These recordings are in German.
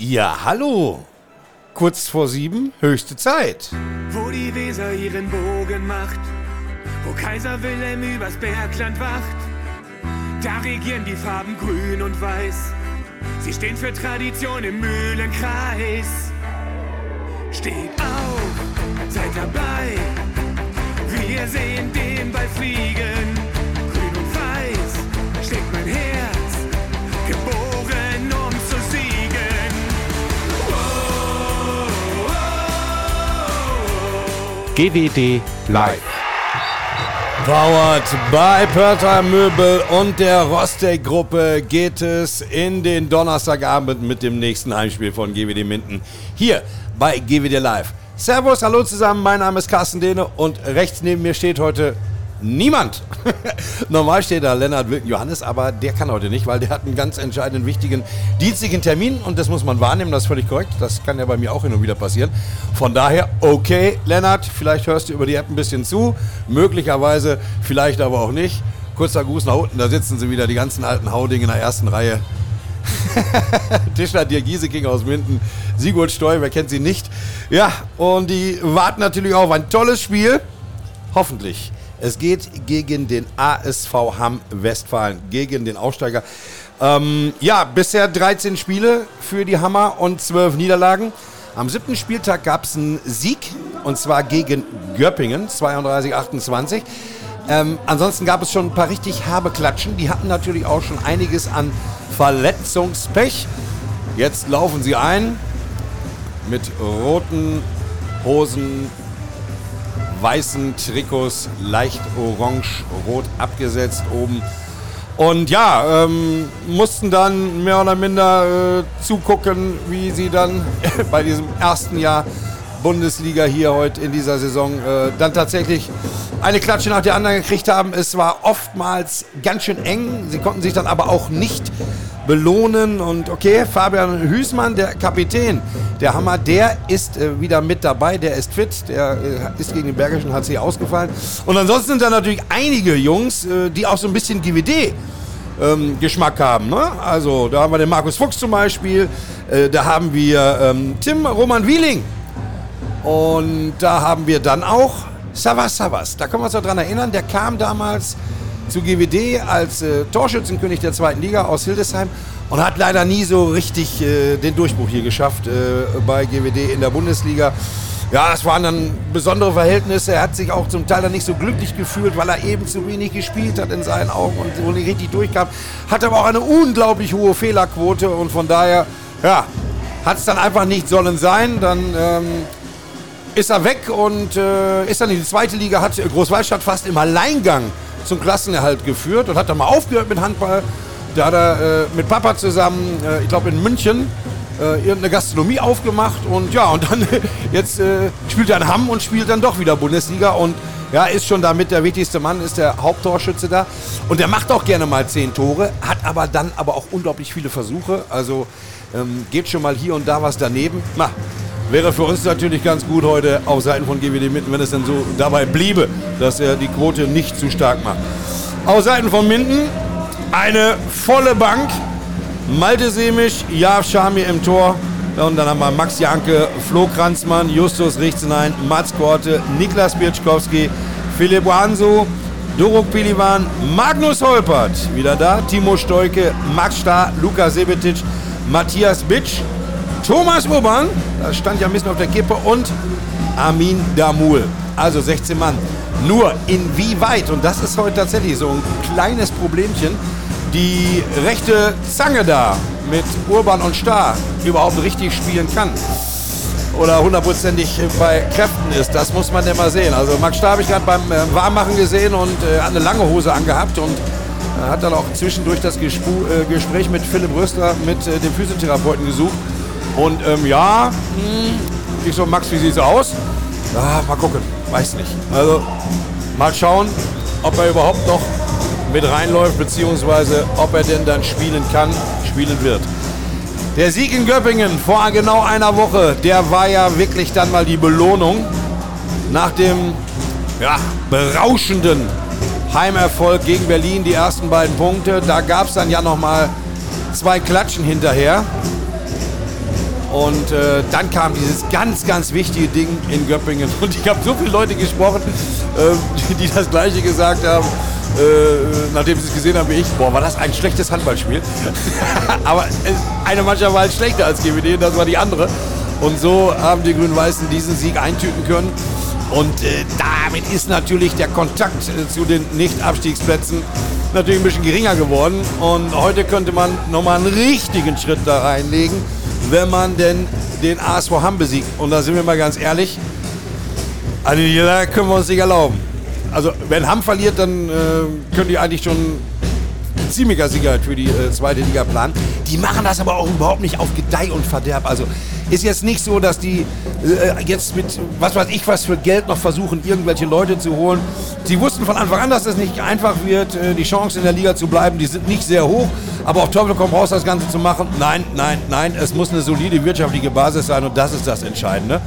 Ja, hallo. Kurz vor sieben, höchste Zeit. Wo die Weser ihren Bogen macht, wo Kaiser Wilhelm übers Bergland wacht, da regieren die Farben grün und weiß. Sie stehen für Tradition im Mühlenkreis. Steht auf, seid dabei. Wir sehen den Ball fliegen. GWD Live. Powered by Perta Möbel und der Rostec-Gruppe geht es in den Donnerstagabend mit dem nächsten Heimspiel von GWD Minden hier bei GWD Live. Servus, hallo zusammen, mein Name ist Carsten Dehne und rechts neben mir steht heute niemand. Normal steht da Lennart Wilken Johannes, aber der kann heute nicht, weil der hat einen ganz entscheidenden, wichtigen dienstlichen Termin und das muss man wahrnehmen, das ist völlig korrekt. Das kann ja bei mir auch hin und wieder passieren. Von daher, okay, Lennart, vielleicht hörst du über die App ein bisschen zu, möglicherweise, vielleicht aber auch nicht. Kurzer Gruß nach unten, da sitzen sie wieder, die ganzen alten Hauding in der ersten Reihe. Tischler Dirk Gieseking aus Minden, Sigurd Steu, wer kennt sie nicht? Ja, und die warten natürlich auf ein tolles Spiel. Hoffentlich. Es geht gegen den ASV Hamm Westfalen, gegen den Aufsteiger. Ähm, ja, bisher 13 Spiele für die Hammer und 12 Niederlagen. Am siebten Spieltag gab es einen Sieg und zwar gegen Göppingen, 32-28. Ähm, ansonsten gab es schon ein paar richtig herbe Klatschen. Die hatten natürlich auch schon einiges an Verletzungspech. Jetzt laufen sie ein mit roten Hosen, weißen Trikots, leicht orange-rot abgesetzt oben. Und ja, ähm, mussten dann mehr oder minder äh, zugucken, wie sie dann bei diesem ersten Jahr Bundesliga hier heute in dieser Saison äh, dann tatsächlich eine Klatsche nach der anderen gekriegt haben. Es war oftmals ganz schön eng. Sie konnten sich dann aber auch nicht belohnen. Und okay, Fabian Hüßmann, der Kapitän, der Hammer, der ist äh, wieder mit dabei. Der ist fit. Der äh, ist gegen den Bergischen HC ausgefallen. Und ansonsten sind da natürlich einige Jungs, äh, die auch so ein bisschen GWD ähm, Geschmack haben. Ne? Also da haben wir den Markus Fuchs zum Beispiel. Äh, da haben wir ähm, Tim Roman Wieling. Und da haben wir dann auch Savas Savas. Da können wir uns noch dran erinnern. Der kam damals zu GWD als äh, Torschützenkönig der zweiten Liga aus Hildesheim und hat leider nie so richtig äh, den Durchbruch hier geschafft äh, bei GWD in der Bundesliga. Ja, es waren dann besondere Verhältnisse. Er hat sich auch zum Teil dann nicht so glücklich gefühlt, weil er eben zu wenig gespielt hat in seinen Augen und so nicht richtig durchkam. Hat aber auch eine unglaublich hohe Fehlerquote und von daher, ja, hat es dann einfach nicht sollen sein. Dann ähm, ist er weg und äh, ist dann in die zweite Liga, hat Großwaldstadt fast im Alleingang zum Klassenerhalt geführt und hat dann mal aufgehört mit Handball. Da hat er äh, mit Papa zusammen, äh, ich glaube in München, äh, irgendeine Gastronomie aufgemacht und ja, und dann jetzt äh, spielt er in Hamm und spielt dann doch wieder Bundesliga und ja, ist schon damit der wichtigste Mann, ist der Haupttorschütze da. Und der macht auch gerne mal zehn Tore, hat aber dann aber auch unglaublich viele Versuche. Also ähm, geht schon mal hier und da was daneben. Na, Wäre für uns natürlich ganz gut heute auf Seiten von GWD Minden, wenn es dann so dabei bliebe, dass er die Quote nicht zu stark macht. Auf Seiten von Minden eine volle Bank. Malte Semisch, Jav Schamir im Tor. Und dann haben wir Max Janke, Flo Kranzmann, Justus Richtenein, Mats Korte, Niklas Birczkowski, Philipp Hanso, Doruk Pilivan, Magnus Holpert, wieder da, Timo Stoike, Max Starr, Lukas Sebetic, Matthias Bitsch, Thomas Urban, das stand ja ein bisschen auf der Kippe, und Armin Damul. Also 16 Mann. Nur inwieweit, und das ist heute tatsächlich so ein kleines Problemchen, die rechte Zange da mit Urban und Starr überhaupt richtig spielen kann. Oder hundertprozentig bei Kräften ist, das muss man ja mal sehen. Also Max Starr habe ich gerade beim äh, Warmmachen gesehen und äh, hat eine lange Hose angehabt und äh, hat dann auch zwischendurch das Gespr äh, Gespräch mit Philipp Röster, mit äh, dem Physiotherapeuten gesucht. Und ähm, ja, mh, ich so, Max, wie sieht es aus? Ja, mal gucken, weiß nicht. Also mal schauen, ob er überhaupt noch mit reinläuft, beziehungsweise ob er denn dann spielen kann, spielen wird. Der Sieg in Göppingen vor genau einer Woche, der war ja wirklich dann mal die Belohnung nach dem ja, berauschenden Heimerfolg gegen Berlin, die ersten beiden Punkte. Da gab es dann ja noch mal zwei Klatschen hinterher. Und äh, dann kam dieses ganz, ganz wichtige Ding in Göppingen. Und ich habe so viele Leute gesprochen, äh, die das Gleiche gesagt haben, äh, nachdem sie es gesehen haben wie ich. Boah, war das ein schlechtes Handballspiel. Aber eine Mannschaft war halt schlechter als GWD, das war die andere. Und so haben die Grün-Weißen diesen Sieg eintüten können. Und äh, damit ist natürlich der Kontakt äh, zu den Nicht-Abstiegsplätzen natürlich ein bisschen geringer geworden. Und heute könnte man nochmal einen richtigen Schritt da reinlegen wenn man denn den ASV Hamm besiegt. Und da sind wir mal ganz ehrlich, eine Niederlage können wir uns nicht erlauben. Also wenn Hamm verliert, dann äh, können die eigentlich schon ziemlicher Sicherheit für die äh, zweite Liga planen. Die machen das aber auch überhaupt nicht auf Gedeih und Verderb. Also ist jetzt nicht so, dass die äh, jetzt mit was weiß ich was für Geld noch versuchen, irgendwelche Leute zu holen. Sie wussten von Anfang an, dass es nicht einfach wird, äh, die Chance in der Liga zu bleiben. Die sind nicht sehr hoch. Aber auf Teufel komm raus, das Ganze zu machen. Nein, nein, nein. Es muss eine solide wirtschaftliche Basis sein und das ist das Entscheidende.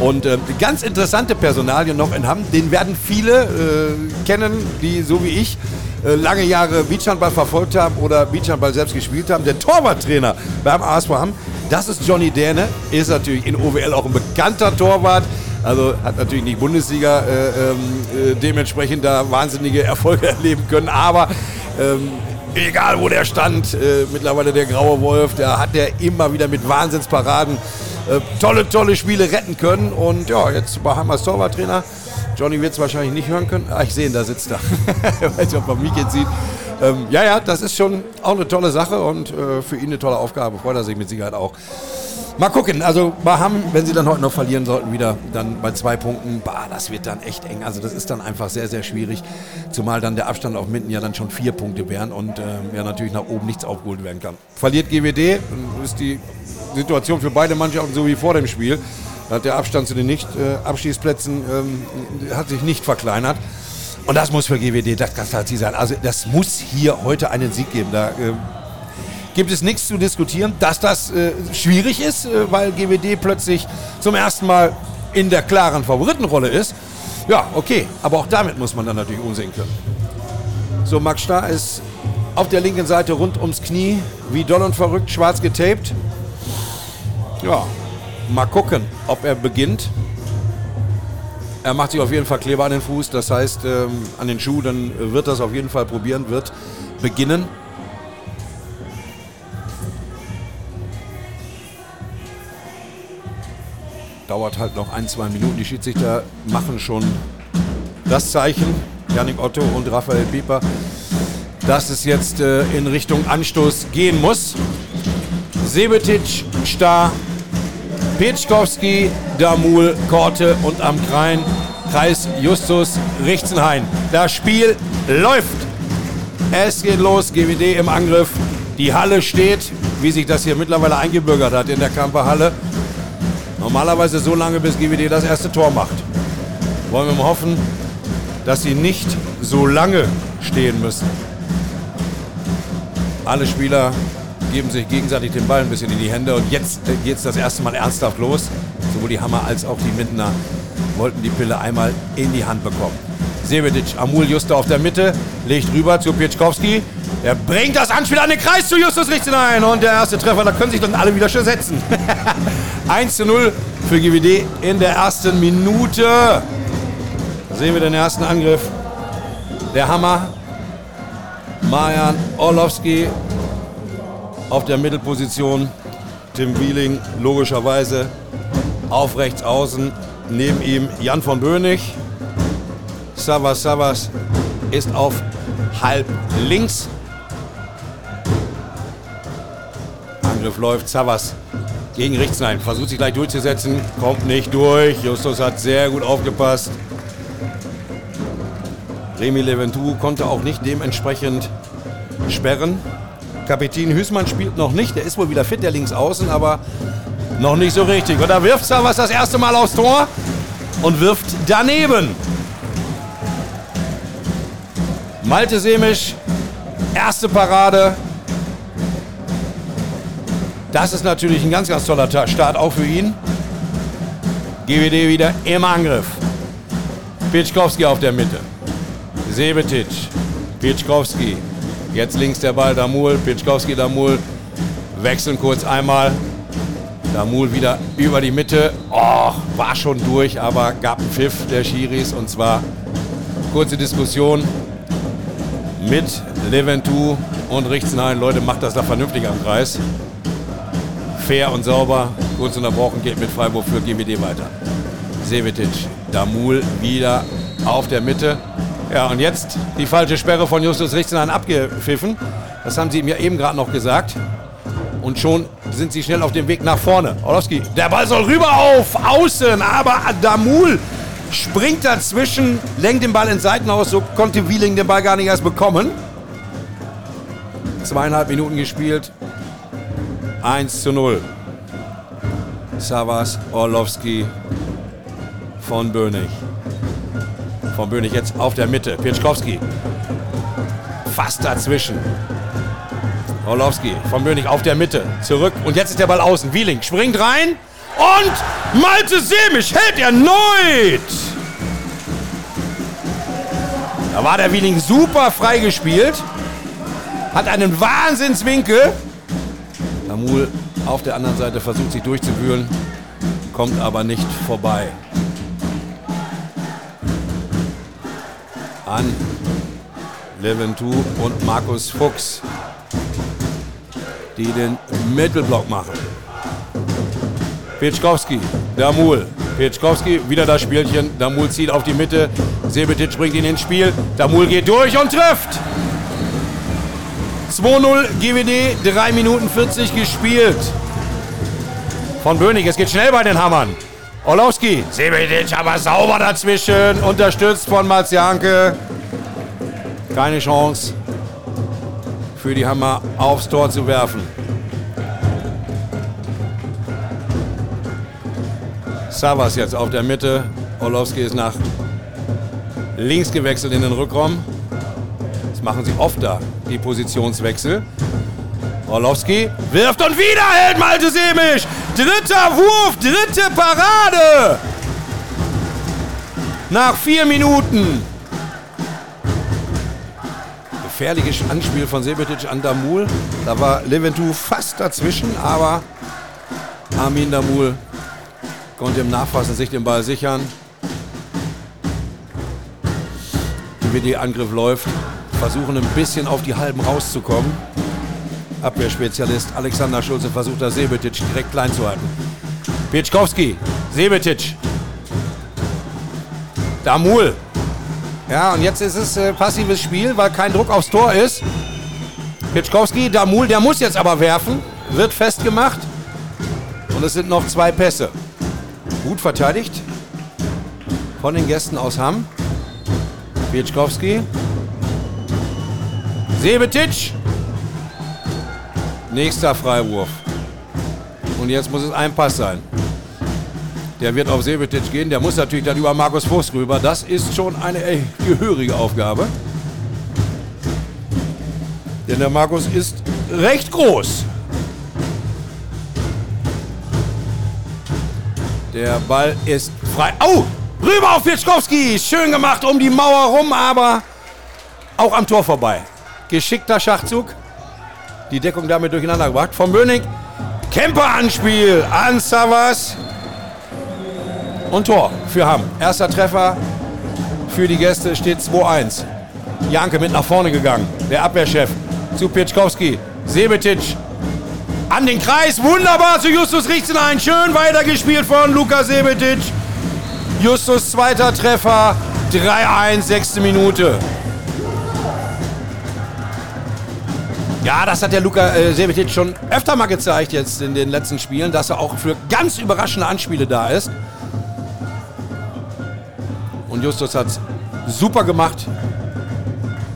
Und äh, ganz interessante Personalien noch in Hamm, den werden viele äh, kennen, die so wie ich äh, lange Jahre Beachhandball verfolgt haben oder Beachhandball selbst gespielt haben. Der Torwarttrainer beim ASV Hamm das ist Johnny Däne, ist natürlich in OWL auch ein bekannter Torwart. Also hat natürlich nicht Bundesliga äh, ähm, äh, dementsprechend da wahnsinnige Erfolge erleben können. Aber ähm, egal wo der stand, äh, mittlerweile der graue Wolf, da hat der immer wieder mit Wahnsinnsparaden äh, tolle, tolle Spiele retten können. Und ja, jetzt war Hammers Torwarttrainer. Johnny wird es wahrscheinlich nicht hören können. Ah, ich sehe ihn, da sitzt er. ich weiß nicht, ob man mich jetzt sieht. Ähm, ja, ja, das ist schon auch eine tolle Sache und äh, für ihn eine tolle Aufgabe. Freut er sich mit Sicherheit auch. Mal gucken, also bei Hamm, wenn sie dann heute noch verlieren sollten, wieder dann bei zwei Punkten, bah, das wird dann echt eng. Also das ist dann einfach sehr, sehr schwierig, zumal dann der Abstand auf Minden ja dann schon vier Punkte wären und äh, ja natürlich nach oben nichts aufgeholt werden kann. Verliert GWD, ist die Situation für beide Mannschaften so wie vor dem Spiel. Da hat der Abstand zu den Nicht-Abschießplätzen äh, hat sich nicht verkleinert. Und das muss für GWD das halt sein. Also das muss hier heute einen Sieg geben. Da äh, gibt es nichts zu diskutieren, dass das äh, schwierig ist, äh, weil GWD plötzlich zum ersten Mal in der klaren Favoritenrolle ist. Ja, okay, aber auch damit muss man dann natürlich umsehen können. So, Max Starr ist auf der linken Seite rund ums Knie, wie doll und verrückt, schwarz getaped. Ja, mal gucken, ob er beginnt. Er macht sich auf jeden Fall Kleber an den Fuß, das heißt ähm, an den Schuh, dann wird das auf jeden Fall probieren, wird beginnen. Dauert halt noch ein, zwei Minuten. Die Schiedsrichter machen schon das Zeichen, Janik Otto und Raphael Pieper, dass es jetzt äh, in Richtung Anstoß gehen muss. Sebetic, Star, Petschkowski, Damul, Korte und am Krein Kreis Justus Richtenhain. Das Spiel läuft. Es geht los, GWD im Angriff. Die Halle steht, wie sich das hier mittlerweile eingebürgert hat in der Kamperhalle. Normalerweise so lange, bis GWD das erste Tor macht. Wollen wir mal hoffen, dass sie nicht so lange stehen müssen. Alle Spieler geben sich gegenseitig den Ball ein bisschen in die Hände und jetzt äh, geht es das erste Mal ernsthaft los. Sowohl die Hammer als auch die Mindener wollten die Pille einmal in die Hand bekommen. Sevedic, Amul Juste auf der Mitte, legt rüber zu Pietschkowski. Er bringt das Anspiel an den Kreis zu Justus Licht hinein und der erste Treffer, da können sich dann alle wieder schon setzen. 1 zu 0 für GWD in der ersten Minute. Da sehen wir den ersten Angriff. Der Hammer. Marian Orlowski auf der Mittelposition Tim Wieling logischerweise auf rechts außen. Neben ihm Jan von Bönig. Savas Savas ist auf halb links. Angriff läuft. Savas gegen rechts nein. Versucht sich gleich durchzusetzen. Kommt nicht durch. Justus hat sehr gut aufgepasst. Remy Leventou konnte auch nicht dementsprechend sperren. Kapitän Hüßmann spielt noch nicht. Der ist wohl wieder fit, der links außen, aber noch nicht so richtig. Und da wirft Savas das erste Mal aufs Tor und wirft daneben. Malte Semisch, erste Parade. Das ist natürlich ein ganz, ganz toller Start auch für ihn. GWD wieder im Angriff. Pitschkowski auf der Mitte. Sebetic. Pitschkowski. Jetzt links der Ball, Damul, Pitschkowski, Damul. Wechseln kurz einmal. Damul wieder über die Mitte. Oh, war schon durch, aber gab einen Pfiff der Schiris und zwar kurze Diskussion mit Leventu und Richtenhain. Leute, macht das da vernünftig am Kreis. Fair und sauber, kurz unterbrochen, geht mit Freiburg für GWD weiter. Sevetic, Damul wieder auf der Mitte. Ja, und jetzt die falsche Sperre von Justus Richtenhain abgepfiffen. Das haben sie ja eben gerade noch gesagt. Und schon sind sie schnell auf dem Weg nach vorne. Orlowski, der Ball soll rüber auf Außen, aber Damul springt dazwischen, lenkt den Ball ins Seitenhaus, so konnte Wieling den Ball gar nicht erst bekommen. Zweieinhalb Minuten gespielt. 1 zu 0. Savas, Orlowski von Bönig. Von Bönig jetzt auf der Mitte. Pietschkowski. Fast dazwischen. Orlowski von Bönig auf der Mitte. Zurück. Und jetzt ist der Ball außen. Wieling springt rein. Und Malte Semisch hält erneut. Da war der Wieling super frei gespielt. Hat einen Wahnsinnswinkel. Damul auf der anderen Seite versucht sich durchzuwühlen. Kommt aber nicht vorbei. An Leventu und Markus Fuchs, die den Mittelblock machen. Petschkowski, Damul. Petschkowski, wieder das Spielchen. Damul zieht auf die Mitte. Sebetic bringt ihn ins Spiel. Damul geht durch und trifft. 2-0 GWD, 3 Minuten 40 gespielt. Von Bönig, es geht schnell bei den Hammern. Orlowski, Sebetic aber sauber dazwischen, unterstützt von Marzianke. Keine Chance für die Hammer aufs Tor zu werfen. Savas jetzt auf der Mitte. Orlowski ist nach links gewechselt in den Rückraum. Das machen sie oft da, die Positionswechsel. Orlowski wirft und wieder hält Malte Semisch. Dritter Wurf, dritte Parade. Nach vier Minuten. Gefährliches Anspiel von Sebetic an Damul. Da war Leventu fast dazwischen, aber Armin Damul konnte im Nachfassen sich den Ball sichern. GWD-Angriff läuft. Versuchen ein bisschen auf die Halben rauszukommen. Abwehrspezialist Alexander Schulze versucht da Sebetic direkt klein zu halten. Pietschkowski, Sebetic. Damul. Ja, und jetzt ist es äh, passives Spiel, weil kein Druck aufs Tor ist. Pietschkowski, Damul, der muss jetzt aber werfen. Wird festgemacht. Und es sind noch zwei Pässe. Gut verteidigt von den Gästen aus Hamm. Pietschkowski. Sebetic. Nächster Freiwurf. Und jetzt muss es ein Pass sein. Der wird auf Sebetic gehen. Der muss natürlich dann über Markus Fuchs rüber. Das ist schon eine ey, gehörige Aufgabe. Denn der Markus ist recht groß. Der Ball ist frei. Au! Rüber auf Pietschkowski. Schön gemacht um die Mauer rum, aber auch am Tor vorbei. Geschickter Schachzug. Die Deckung damit durcheinander gebracht. Von Bönig. Kemper-Anspiel an Savas. Und Tor für Hamm. Erster Treffer für die Gäste steht 2-1. Janke mit nach vorne gegangen. Der Abwehrchef zu Pietschkowski. Sebetic an den Kreis. Wunderbar zu Justus Richtenein. Schön weitergespielt von Luka Sebetic. Justus zweiter Treffer. 3-1, sechste Minute. Ja, das hat der Luka äh, schon öfter mal gezeigt jetzt in den letzten Spielen, dass er auch für ganz überraschende Anspiele da ist. Und Justus hat es super gemacht,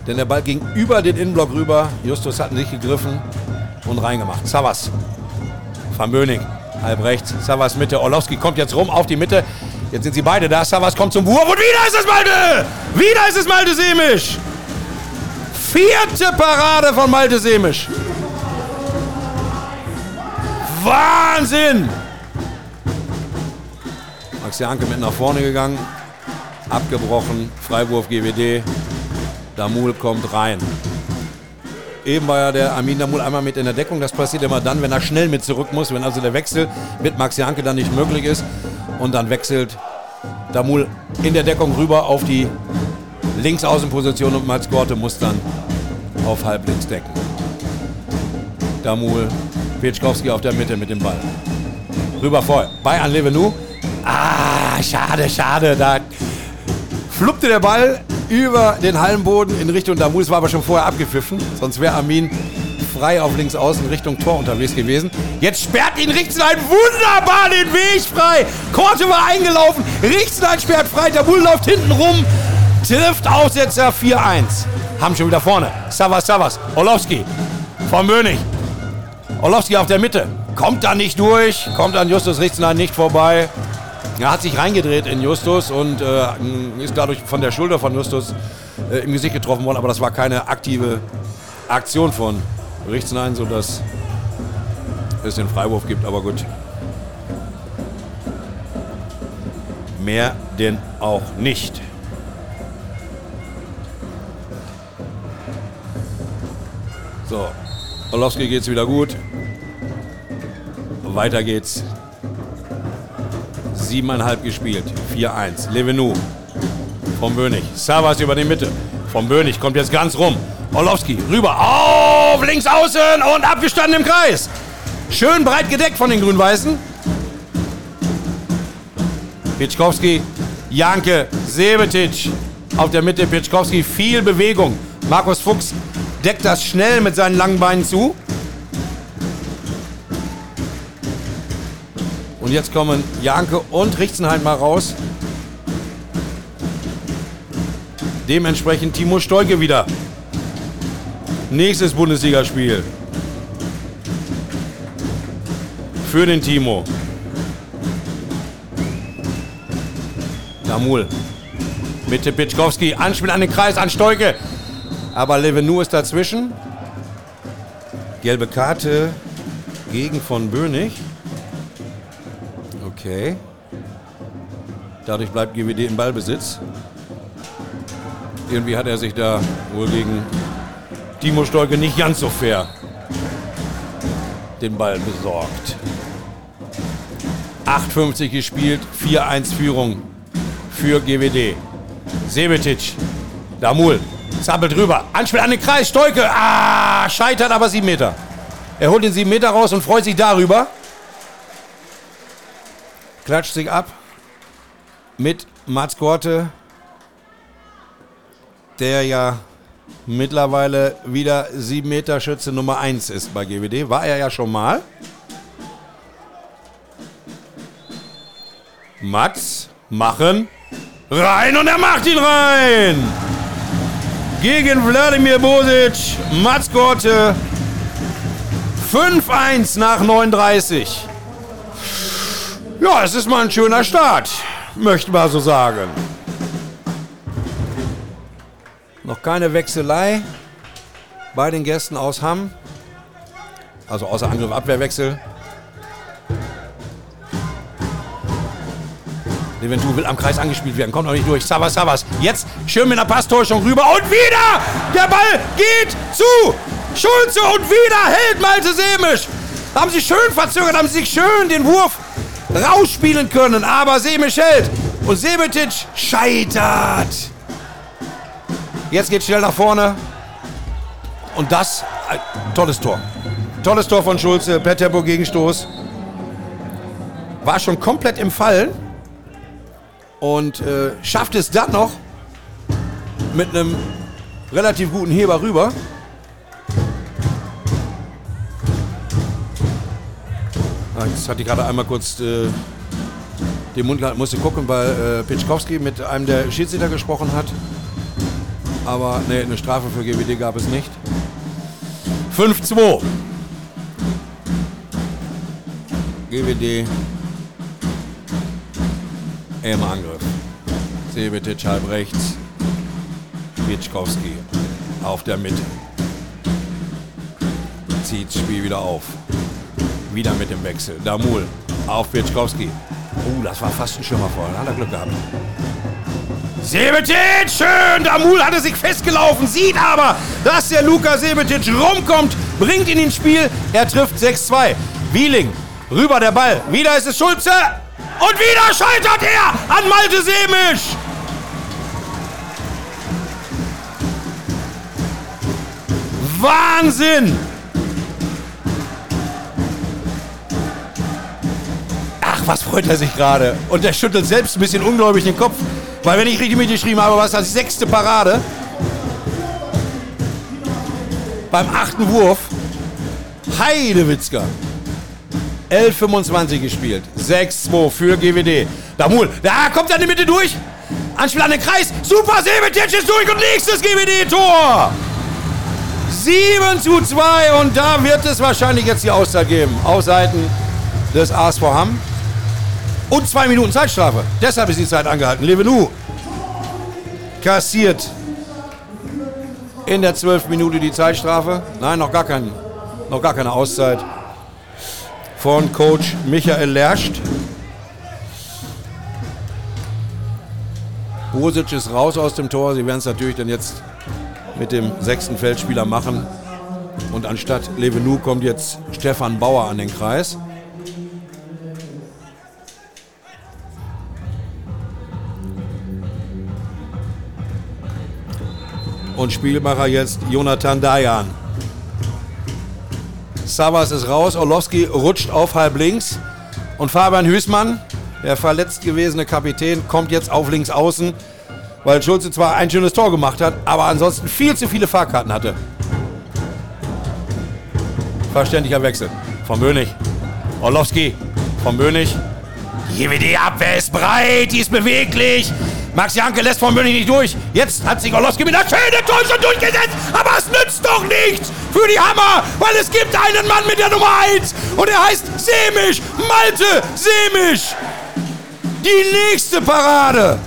denn der Ball ging über den Innenblock rüber. Justus hat ihn sich gegriffen und reingemacht. Savas, Van Böning, halb rechts. Savas Mitte, Orlowski kommt jetzt rum auf die Mitte. Jetzt sind sie beide da. Savas kommt zum Wurf und wieder ist es Malte! Wieder ist es Malte Semisch! Vierte Parade von Malte Semisch. Wahnsinn! Max Janke mit nach vorne gegangen. Abgebrochen. Freiwurf GWD. Damul kommt rein. Eben war ja der Armin Damul einmal mit in der Deckung. Das passiert immer dann, wenn er schnell mit zurück muss, wenn also der Wechsel mit Max Janke dann nicht möglich ist. Und dann wechselt Damul in der Deckung rüber auf die Linksaußenposition und Mats Gorte muss dann auf halblinks decken. Damul, Pietschkowski auf der Mitte mit dem Ball. Rüber voll. Bei an Levenu. Ah, schade, schade. Da fluppte der Ball über den Hallenboden in Richtung Damus, war aber schon vorher abgepfiffen. Sonst wäre Armin frei auf links außen Richtung Tor unterwegs gewesen. Jetzt sperrt ihn Richtenstein wunderbar den Weg frei. Korte war eingelaufen. Richtenstein sperrt frei. Bull läuft hinten rum. Trifft Aussetzer 4-1. Haben schon wieder vorne. Savas, Savas. Orlowski. Von Mönig. Orlowski auf der Mitte. Kommt da nicht durch. Kommt an Justus Richtenstein nicht vorbei. Er hat sich reingedreht in Justus und äh, ist dadurch von der Schulter von Justus äh, im Gesicht getroffen worden. Aber das war keine aktive Aktion von Richtenstein, sodass es den Freiwurf gibt. Aber gut. Mehr denn auch nicht. So, Orlowski geht's wieder gut. Weiter geht's. Siebeneinhalb gespielt. 4-1. Levenu. Vom Bönig. Savas über die Mitte. Vom Bönig kommt jetzt ganz rum. Orlowski rüber. Auf links außen und abgestanden im Kreis. Schön breit gedeckt von den Grün-Weißen. Pitschkowski, Janke, Sebetic auf der Mitte. Pitschkowski, viel Bewegung. Markus Fuchs deckt das schnell mit seinen langen Beinen zu. Und jetzt kommen Janke und Richtenheim mal raus. Dementsprechend Timo Stolke wieder. Nächstes Bundesligaspiel. Für den Timo. Damul. Mitte Pitschkowski. Anspiel an den Kreis, an Stolke. Aber Levenu ist dazwischen. Gelbe Karte gegen von Bönig. Okay. Dadurch bleibt GWD im Ballbesitz. Irgendwie hat er sich da wohl gegen Timo Stolke nicht ganz so fair den Ball besorgt. 8,50 gespielt, 4-1 Führung für GWD. Sebetic, Damul, zappelt rüber, Anspiel an den Kreis, Stolke, ah, scheitert aber 7 Meter. Er holt den 7 Meter raus und freut sich darüber. Klatscht sich ab mit Mats Korte, der ja mittlerweile wieder 7 Meter Schütze Nummer 1 ist bei GWD. War er ja schon mal. Mats machen rein und er macht ihn rein. Gegen Wladimir Bosic, Mats Gorte 5-1 nach 39. Ja, es ist mal ein schöner Start, möchte man so sagen. Noch keine Wechselei bei den Gästen aus Hamm. Also außer Angriff Leventu will am Kreis angespielt werden, kommt noch nicht durch. Savas, Savas. Jetzt schön mit einer Passtäuschung rüber und wieder! Der Ball geht zu Schulze und wieder hält Malte Semisch. Haben sie schön verzögert, haben sie sich schön den Wurf rausspielen können, aber Semisch hält. Und Sebetic scheitert. Jetzt geht schnell nach vorne. Und das, ein tolles Tor. Tolles Tor von Schulze, Tempo Gegenstoß. War schon komplett im Fallen und äh, schafft es dann noch mit einem relativ guten Heber rüber. Ah, jetzt hatte ich gerade einmal kurz äh, den Mund gehalten, musste gucken, weil äh, Pitschkowski mit einem der Schiedsrichter gesprochen hat. Aber ne, eine Strafe für GWD gab es nicht. 5-2. GWD im Angriff. Sebetic halb rechts. Pitschkowski auf der Mitte. Zieht das Spiel wieder auf. Wieder mit dem Wechsel. Damul auf Pitschkowski. Oh, das war fast ein Schimmer vorher. Hat er Glück gehabt. Sebetic, schön. Damul hatte sich festgelaufen, sieht aber, dass der Luka Sebetic rumkommt, bringt ihn ins Spiel. Er trifft 6-2. Wieling, rüber der Ball. Wieder ist es Schulze. Und wieder scheitert er an Malte Semisch. Wahnsinn! Ach, was freut er sich gerade. Und er schüttelt selbst ein bisschen ungläubig den Kopf. Weil wenn ich richtig mitgeschrieben habe, war es das sechste Parade. Beim achten Wurf. Heidewitzka. 11,25 gespielt. 6-2 für GWD. Damul, da kommt er in die Mitte durch. Anspiel an den Kreis. Super, Sebetic ist durch und nächstes GWD-Tor. 7 zu 2 und da wird es wahrscheinlich jetzt die Auszeit geben. Auf Seiten des ASV Hamm. Und zwei Minuten Zeitstrafe. Deshalb ist die Zeit angehalten. Levenu kassiert in der 12 Minute die Zeitstrafe. Nein, noch gar, kein, noch gar keine Auszeit von Coach Michael Lerst. Bosic ist raus aus dem Tor. Sie werden es natürlich dann jetzt mit dem sechsten Feldspieler machen. Und anstatt Levenu kommt jetzt Stefan Bauer an den Kreis. Und Spielmacher jetzt Jonathan Dayan. Savas ist raus, Orlowski rutscht auf halb links. Und Fabian Hüßmann, der verletzt gewesene Kapitän, kommt jetzt auf links außen, weil Schulze zwar ein schönes Tor gemacht hat, aber ansonsten viel zu viele Fahrkarten hatte. Verständlicher Wechsel. Von Bönig. Orlowski. Von Bönig. Hier wird die Abwehr ist breit, die ist beweglich. Max Janke lässt von München nicht durch. Jetzt hat sich Orlowski mit einer schönen Täuschung durchgesetzt. Aber es nützt doch nichts für die Hammer, weil es gibt einen Mann mit der Nummer 1. Und er heißt Semisch. Malte Semisch. Die nächste Parade.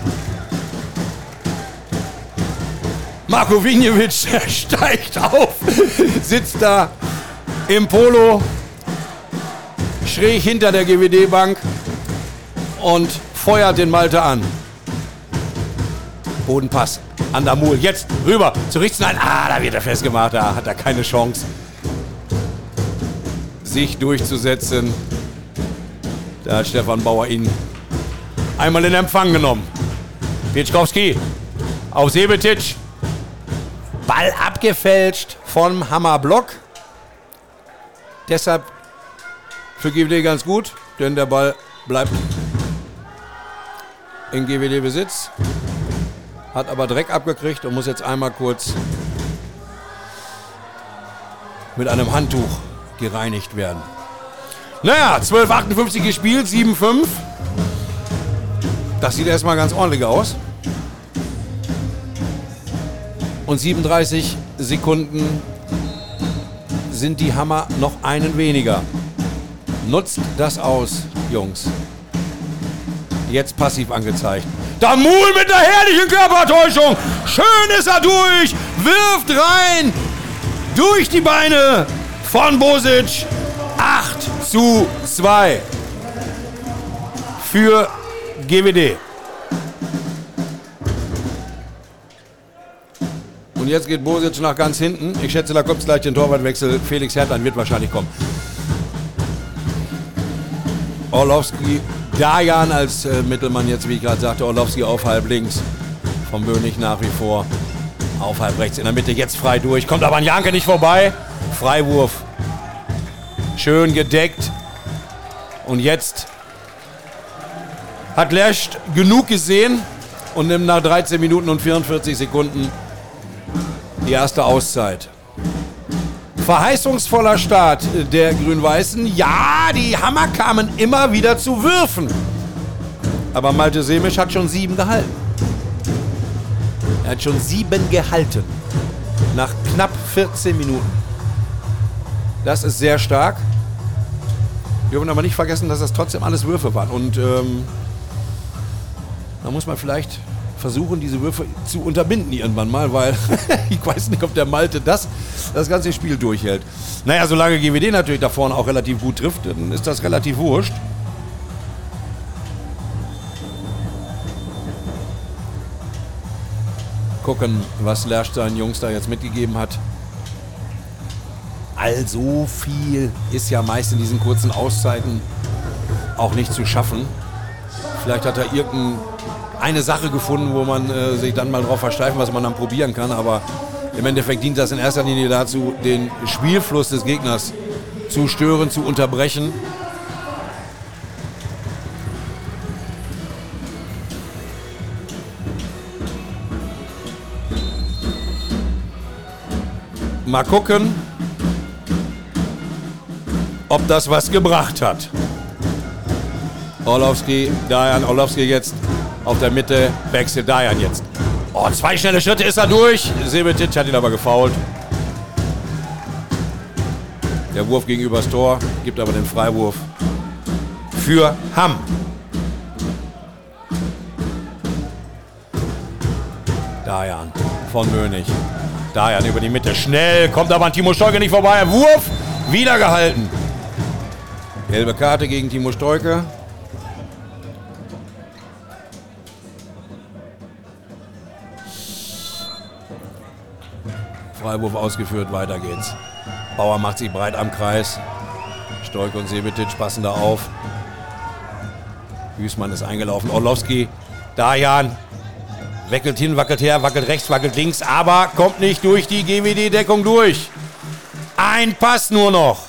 Marco Vinjevic steigt auf, sitzt da im Polo, schräg hinter der GWD-Bank und feuert den Malte an. Bodenpass an Damul. Jetzt rüber zu Richtstein. Ah, da wird er festgemacht. Da hat er keine Chance, sich durchzusetzen. Da hat Stefan Bauer ihn einmal in Empfang genommen. Pietschkowski auf Sebetic. Ball abgefälscht vom Hammerblock. Deshalb für GWD ganz gut, denn der Ball bleibt in GWD-Besitz hat aber Dreck abgekriegt und muss jetzt einmal kurz mit einem Handtuch gereinigt werden. Naja, 12,58 gespielt, 7,5. Das sieht erstmal ganz ordentlich aus. Und 37 Sekunden sind die Hammer noch einen weniger. Nutzt das aus, Jungs. Jetzt passiv angezeigt. Damul mit einer herrlichen Körpertäuschung. Schön ist er durch. Wirft rein. Durch die Beine von Bosic. 8 zu 2 für GWD. Und jetzt geht Bosic nach ganz hinten. Ich schätze, da kommt gleich den Torwartwechsel. Felix Hertlein wird wahrscheinlich kommen. Orlowski Dajan als äh, Mittelmann jetzt, wie ich gerade sagte, Orlowski auf halb links. Vom Bönig nach wie vor auf halb rechts. In der Mitte jetzt frei durch. Kommt aber an Janke nicht vorbei. Freiwurf. Schön gedeckt. Und jetzt hat Lerst genug gesehen und nimmt nach 13 Minuten und 44 Sekunden die erste Auszeit. Verheißungsvoller Start der Grün-Weißen. Ja, die Hammer kamen immer wieder zu Würfen. Aber Malte Semisch hat schon sieben gehalten. Er hat schon sieben gehalten. Nach knapp 14 Minuten. Das ist sehr stark. Wir dürfen aber nicht vergessen, dass das trotzdem alles Würfe waren. Und ähm, da muss man vielleicht versuchen, diese Würfe zu unterbinden irgendwann mal, weil ich weiß nicht, ob der Malte das, das ganze Spiel durchhält. Naja, solange GWD natürlich da vorne auch relativ gut trifft, dann ist das relativ wurscht. Gucken, was Lersch seinen Jungs da jetzt mitgegeben hat. Also viel ist ja meist in diesen kurzen Auszeiten auch nicht zu schaffen. Vielleicht hat er irgendeine Sache gefunden, wo man äh, sich dann mal drauf versteifen, was man dann probieren kann. Aber im Endeffekt dient das in erster Linie dazu, den Spielfluss des Gegners zu stören, zu unterbrechen. Mal gucken, ob das was gebracht hat. Orlowski, Dajan, Orlowski jetzt auf der Mitte, wechselt Dajan jetzt. Oh, zwei schnelle Schritte ist er durch. Sebetic hat ihn aber gefault. Der Wurf gegenüber das Tor, gibt aber den Freiwurf für Hamm. Dajan von Mönig. Dajan über die Mitte. Schnell, kommt aber an Timo Stolke nicht vorbei. Wurf, wieder gehalten. Gelbe Karte gegen Timo Stolke. Freiwurf ausgeführt, weiter geht's. Bauer macht sich breit am Kreis. Stolke und Sebetic passen da auf. Hüßmann ist eingelaufen. Orlowski, Dajan, wackelt hin, wackelt her, wackelt rechts, wackelt links, aber kommt nicht durch die GWD-Deckung durch. Ein Pass nur noch.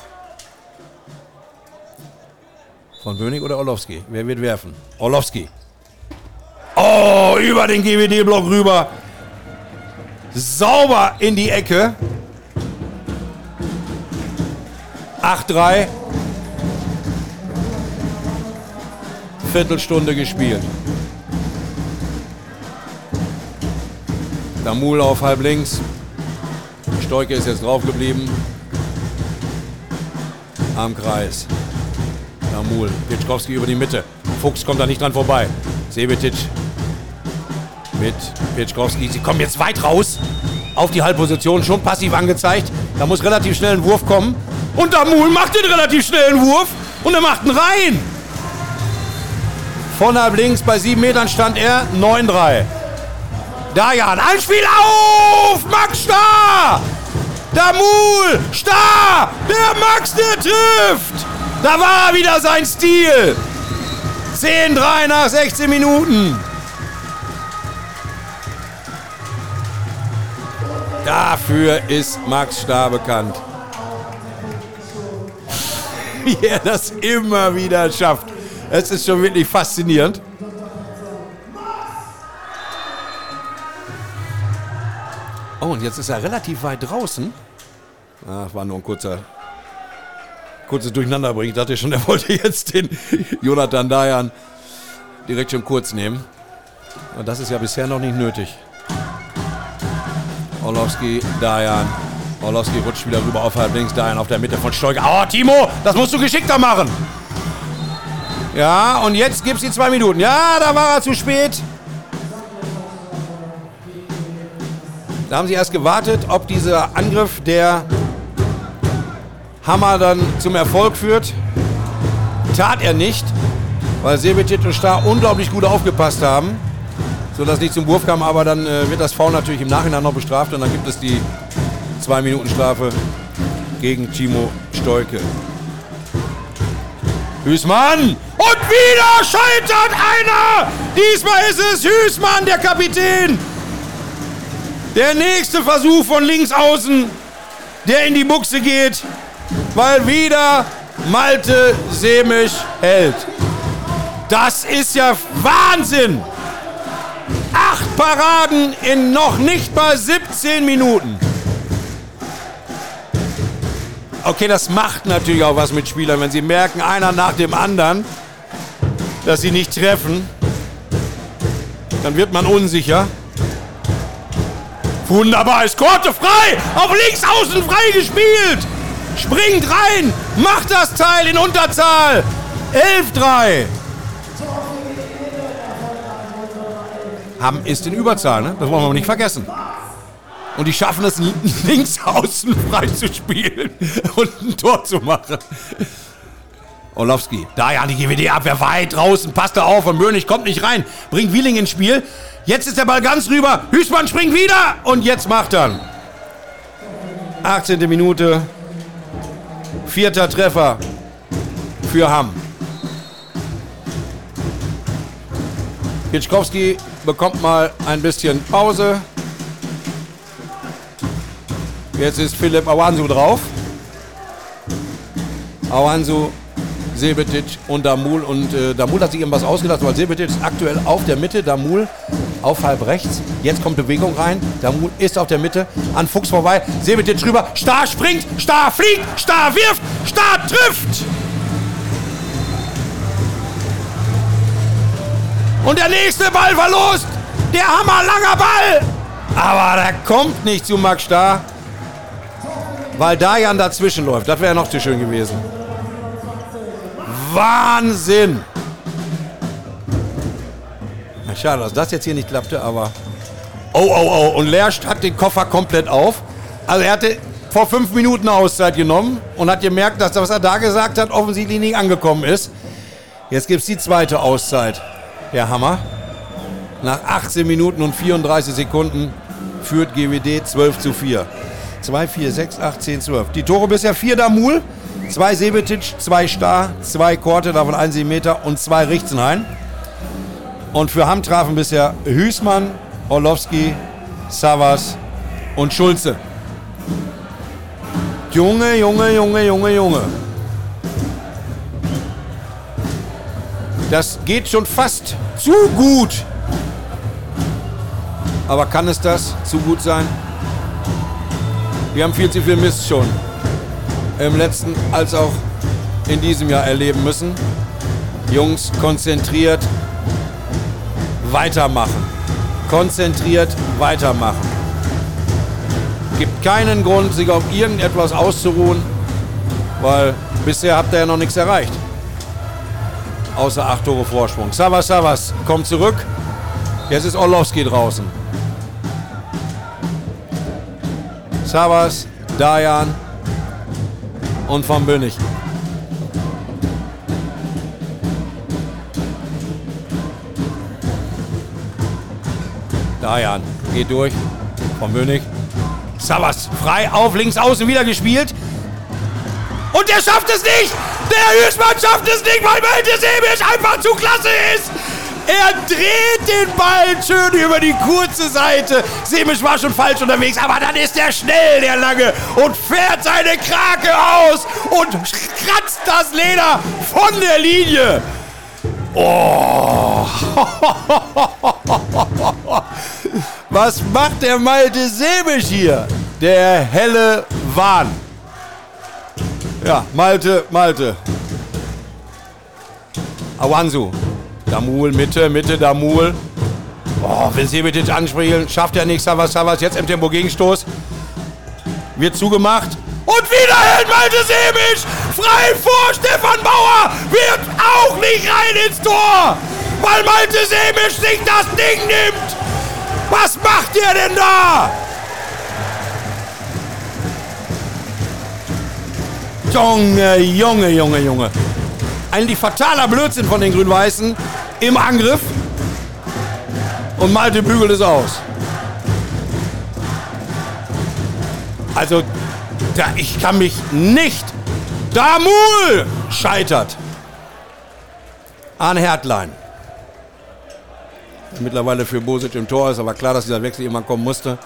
Von Bönig oder Orlowski? Wer wird werfen? Orlowski. Oh, über den GWD-Block rüber. Sauber in die Ecke. 8-3. Viertelstunde gespielt. Damul auf halb links. Steuke ist jetzt drauf geblieben. Am Kreis. Damul. Pitschkowski über die Mitte. Fuchs kommt da nicht dran vorbei. Sebetic mit Pitschkowski. Sie kommen jetzt weit raus auf die Halbposition. Schon passiv angezeigt. Da muss relativ schnell ein Wurf kommen. Und Damul macht den relativ schnellen Wurf. Und er macht einen rein. Von halb links bei sieben Metern stand er. 9-3. Dajan, ein Spiel auf! Max Starr! Damul! Starr! Der Max, der trifft! Da war wieder sein Stil! 10-3 nach 16 Minuten. Dafür ist Max Starr bekannt. Wie er das immer wieder schafft. Es ist schon wirklich faszinierend. Oh, und jetzt ist er relativ weit draußen. Ah, war nur ein kurzer, kurzes Durcheinanderbringen. Ich dachte schon, er wollte jetzt den Jonathan Dayan direkt schon kurz nehmen. Und das ist ja bisher noch nicht nötig. Orlowski, Dayan. Orlowski rutscht wieder rüber auf halb links. Dayan auf der Mitte von Stolke. Oh, Timo, das musst du geschickter machen. Ja, und jetzt gibt es die zwei Minuten. Ja, da war er zu spät. Da haben sie erst gewartet, ob dieser Angriff der Hammer dann zum Erfolg führt. Tat er nicht, weil Sebetic und Starr unglaublich gut aufgepasst haben, sodass nicht zum Wurf kam. Aber dann äh, wird das Foul natürlich im Nachhinein noch bestraft und dann gibt es die 2-Minuten-Strafe gegen Timo Stolke. Hüßmann! Und wieder scheitert einer! Diesmal ist es Hüßmann, der Kapitän! Der nächste Versuch von links außen, der in die Buchse geht, weil wieder Malte Semisch hält. Das ist ja Wahnsinn! Acht Paraden in noch nicht mal 17 Minuten. Okay, das macht natürlich auch was mit Spielern, wenn sie merken, einer nach dem anderen, dass sie nicht treffen. Dann wird man unsicher. Wunderbar, ist Korte frei, auf links außen frei gespielt. Springt rein, macht das Teil in Unterzahl. 11-3. Hamm ist in Überzahl, ne? Das wollen wir nicht vergessen. Und die schaffen es, links außen frei zu spielen und ein Tor zu machen. Orlowski. Da ja die GWD-Abwehr weit draußen. Passt da auf und Böhnig kommt nicht rein. Bringt Wieling ins Spiel. Jetzt ist der Ball ganz rüber. Hüßmann springt wieder. Und jetzt macht er. 18. Minute. Vierter Treffer für Hamm. Kitschkowski bekommt mal ein bisschen Pause. Jetzt ist Philipp Awansu drauf. Awansu, Sebetic und Damul. Und äh, Damul hat sich eben was ausgedacht, weil Sebetic ist aktuell auf der Mitte. Damul auf halb rechts. Jetzt kommt Bewegung rein. Damul ist auf der Mitte. An Fuchs vorbei. Sebetic rüber. Star springt. Star fliegt. Star wirft. Star trifft. Und der nächste Ball verlost. Der hammerlanger Ball. Aber der kommt nicht zu Max Star weil Dayan dazwischen läuft. Das wäre noch zu schön gewesen. Wahnsinn! Schade, dass das jetzt hier nicht klappte, aber. Oh, oh, oh. Und Lerst hat den Koffer komplett auf. Also er hatte vor fünf Minuten Auszeit genommen und hat gemerkt, dass das, was er da gesagt hat, offensichtlich nicht angekommen ist. Jetzt gibt es die zweite Auszeit. Der Hammer. Nach 18 Minuten und 34 Sekunden führt GWD 12 zu 4. 2, 4, 6, 8, 10, 12. Die Tore bisher 4 Damul, 2 Sebetic, 2 Star, 2 Korte, davon 1 Meter und 2 Richtenhain. Und für Hamm trafen bisher Hüßmann, Orlowski, Savas und Schulze. Junge, Junge, Junge, Junge, Junge. Das geht schon fast zu gut. Aber kann es das zu gut sein? Wir haben viel zu viel Mist schon im letzten als auch in diesem Jahr erleben müssen. Jungs, konzentriert weitermachen. Konzentriert weitermachen. Gibt keinen Grund, sich auf irgendetwas auszuruhen, weil bisher habt ihr ja noch nichts erreicht. Außer acht Tore Vorsprung. Savas Savas kommt zurück. Jetzt ist Orlowski draußen. Savas, Dayan und von Bönig. Dayan geht durch. Von Bönig. Savas frei auf links außen wieder gespielt. Und der schafft es nicht! Der Hüßmann schafft es nicht, weil Malte Sebisch einfach zu klasse ist! Er dreht den Ball schön über die kurze Seite. Semisch war schon falsch unterwegs, aber dann ist er schnell, der Lange, und fährt seine Krake aus und kratzt das Leder von der Linie. Oh. Was macht der Malte Semisch hier? Der helle Wahn. Ja, Malte, Malte. Awansu, Damul, Mitte, Mitte, Damul. Oh, wenn sie mit anspielen, schafft er nichts. Savas, Savas, jetzt im Tempo Gegenstoß. Wird zugemacht. Und wieder hält Malte Sebisch frei vor Stefan Bauer. Wird auch nicht rein ins Tor. Weil Malte Sebisch sich das Ding nimmt. Was macht ihr denn da? Junge, Junge, Junge, Junge. Eigentlich fataler Blödsinn von den Grün-Weißen im Angriff und Malte bügelt es aus. Also, da, ich kann mich nicht. Damul scheitert. An Hertlein. Mittlerweile für Bosic im Tor ist, aber klar, dass dieser Wechsel irgendwann kommen musste.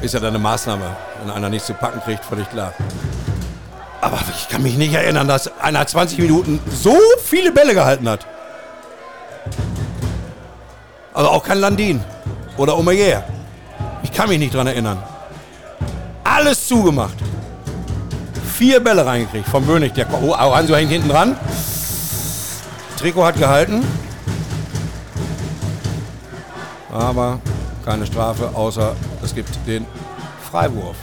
Ist ja dann eine Maßnahme, wenn einer nichts zu packen kriegt, völlig klar. Aber ich kann mich nicht erinnern, dass einer 20 Minuten so viele Bälle gehalten hat. Also auch kein Landin oder Omeyer. Ich kann mich nicht dran erinnern. Alles zugemacht. Vier Bälle reingekriegt vom Bönig. Der oh, Aranso hängt hinten dran. Trikot hat gehalten. Aber keine Strafe, außer es gibt den Freiwurf.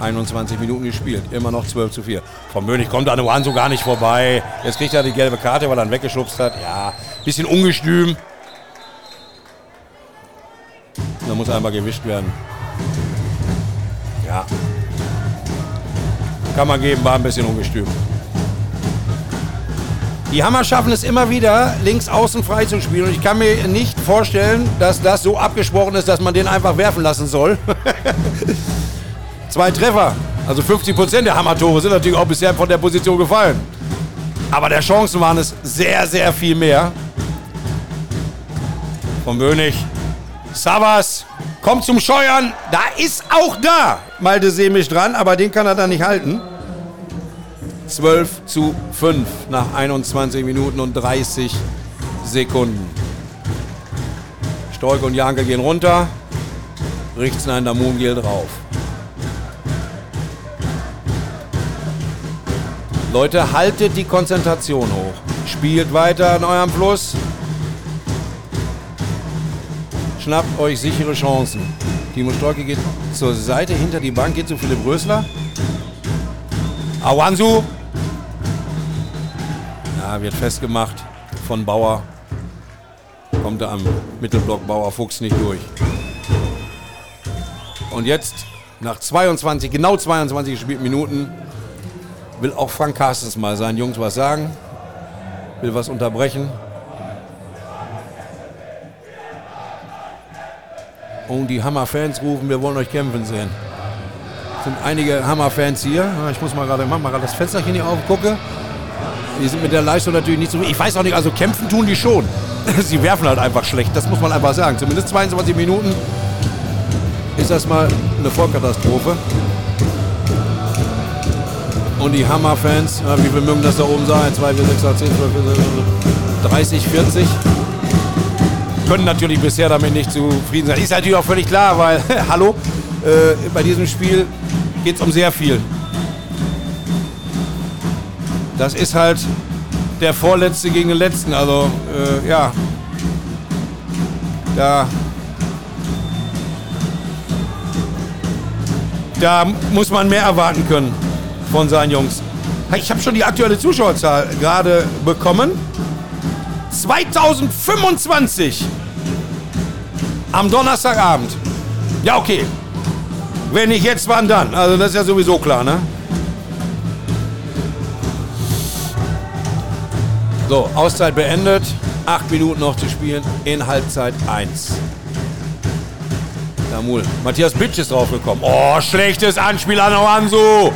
21 Minuten gespielt, immer noch 12 zu 4. Vom Mönig kommt an Oanso gar nicht vorbei. Jetzt kriegt er die gelbe Karte, weil er ihn weggeschubst hat. Ja, bisschen ungestüm. Da muss einmal gewischt werden. Ja. kann man geben, war ein bisschen ungestüm. Die Hammer schaffen es immer wieder, links außen frei zu spielen. Und ich kann mir nicht vorstellen, dass das so abgesprochen ist, dass man den einfach werfen lassen soll. Zwei Treffer. Also 50 Prozent der Hammer-Tore sind natürlich auch bisher von der Position gefallen. Aber der Chancen waren es sehr, sehr viel mehr. Von Bönig. Savas kommt zum Scheuern. Da ist auch da Malte Semisch dran, aber den kann er dann nicht halten. 12 zu 5 nach 21 Minuten und 30 Sekunden. Stolke und Janke gehen runter. Richtsnein Damun geht drauf. Leute, haltet die Konzentration hoch. Spielt weiter in eurem Fluss. Schnappt euch sichere Chancen. Timo Stolke geht zur Seite, hinter die Bank, geht zu Philipp Rösler. Awansu wird festgemacht von Bauer. Kommt er am Mittelblock Bauer Fuchs nicht durch. Und jetzt, nach 22, genau 22 gespielten Minuten, will auch Frank Carstens mal seinen Jungs was sagen. Will was unterbrechen. Und die Hammer-Fans rufen, wir wollen euch kämpfen sehen. Es sind einige Hammer-Fans hier. Ich muss mal gerade, mal gerade das Fensterchen hier auf, gucke. Die sind mit der Leistung natürlich nicht so. Ich weiß auch nicht, also kämpfen tun die schon. Sie werfen halt einfach schlecht, das muss man einfach sagen. Zumindest 22 Minuten ist das mal eine Vollkatastrophe. Und die Hammer-Fans, wie viel mögen das da oben sein? 2, 4, 6, 8, 10, 12, 30, 40. Können natürlich bisher damit nicht zufrieden sein. Ist natürlich auch völlig klar, weil, hallo, äh, bei diesem Spiel geht es um sehr viel. Das ist halt der Vorletzte gegen den Letzten. Also, äh, ja. Da. Da muss man mehr erwarten können von seinen Jungs. Ich habe schon die aktuelle Zuschauerzahl gerade bekommen. 2025 am Donnerstagabend. Ja, okay. Wenn nicht jetzt, wann dann? Also das ist ja sowieso klar, ne? So, Auszeit beendet. Acht Minuten noch zu spielen in Halbzeit 1. Damul. Matthias Bitsch ist draufgekommen. Oh, schlechtes Anspiel an Awansu.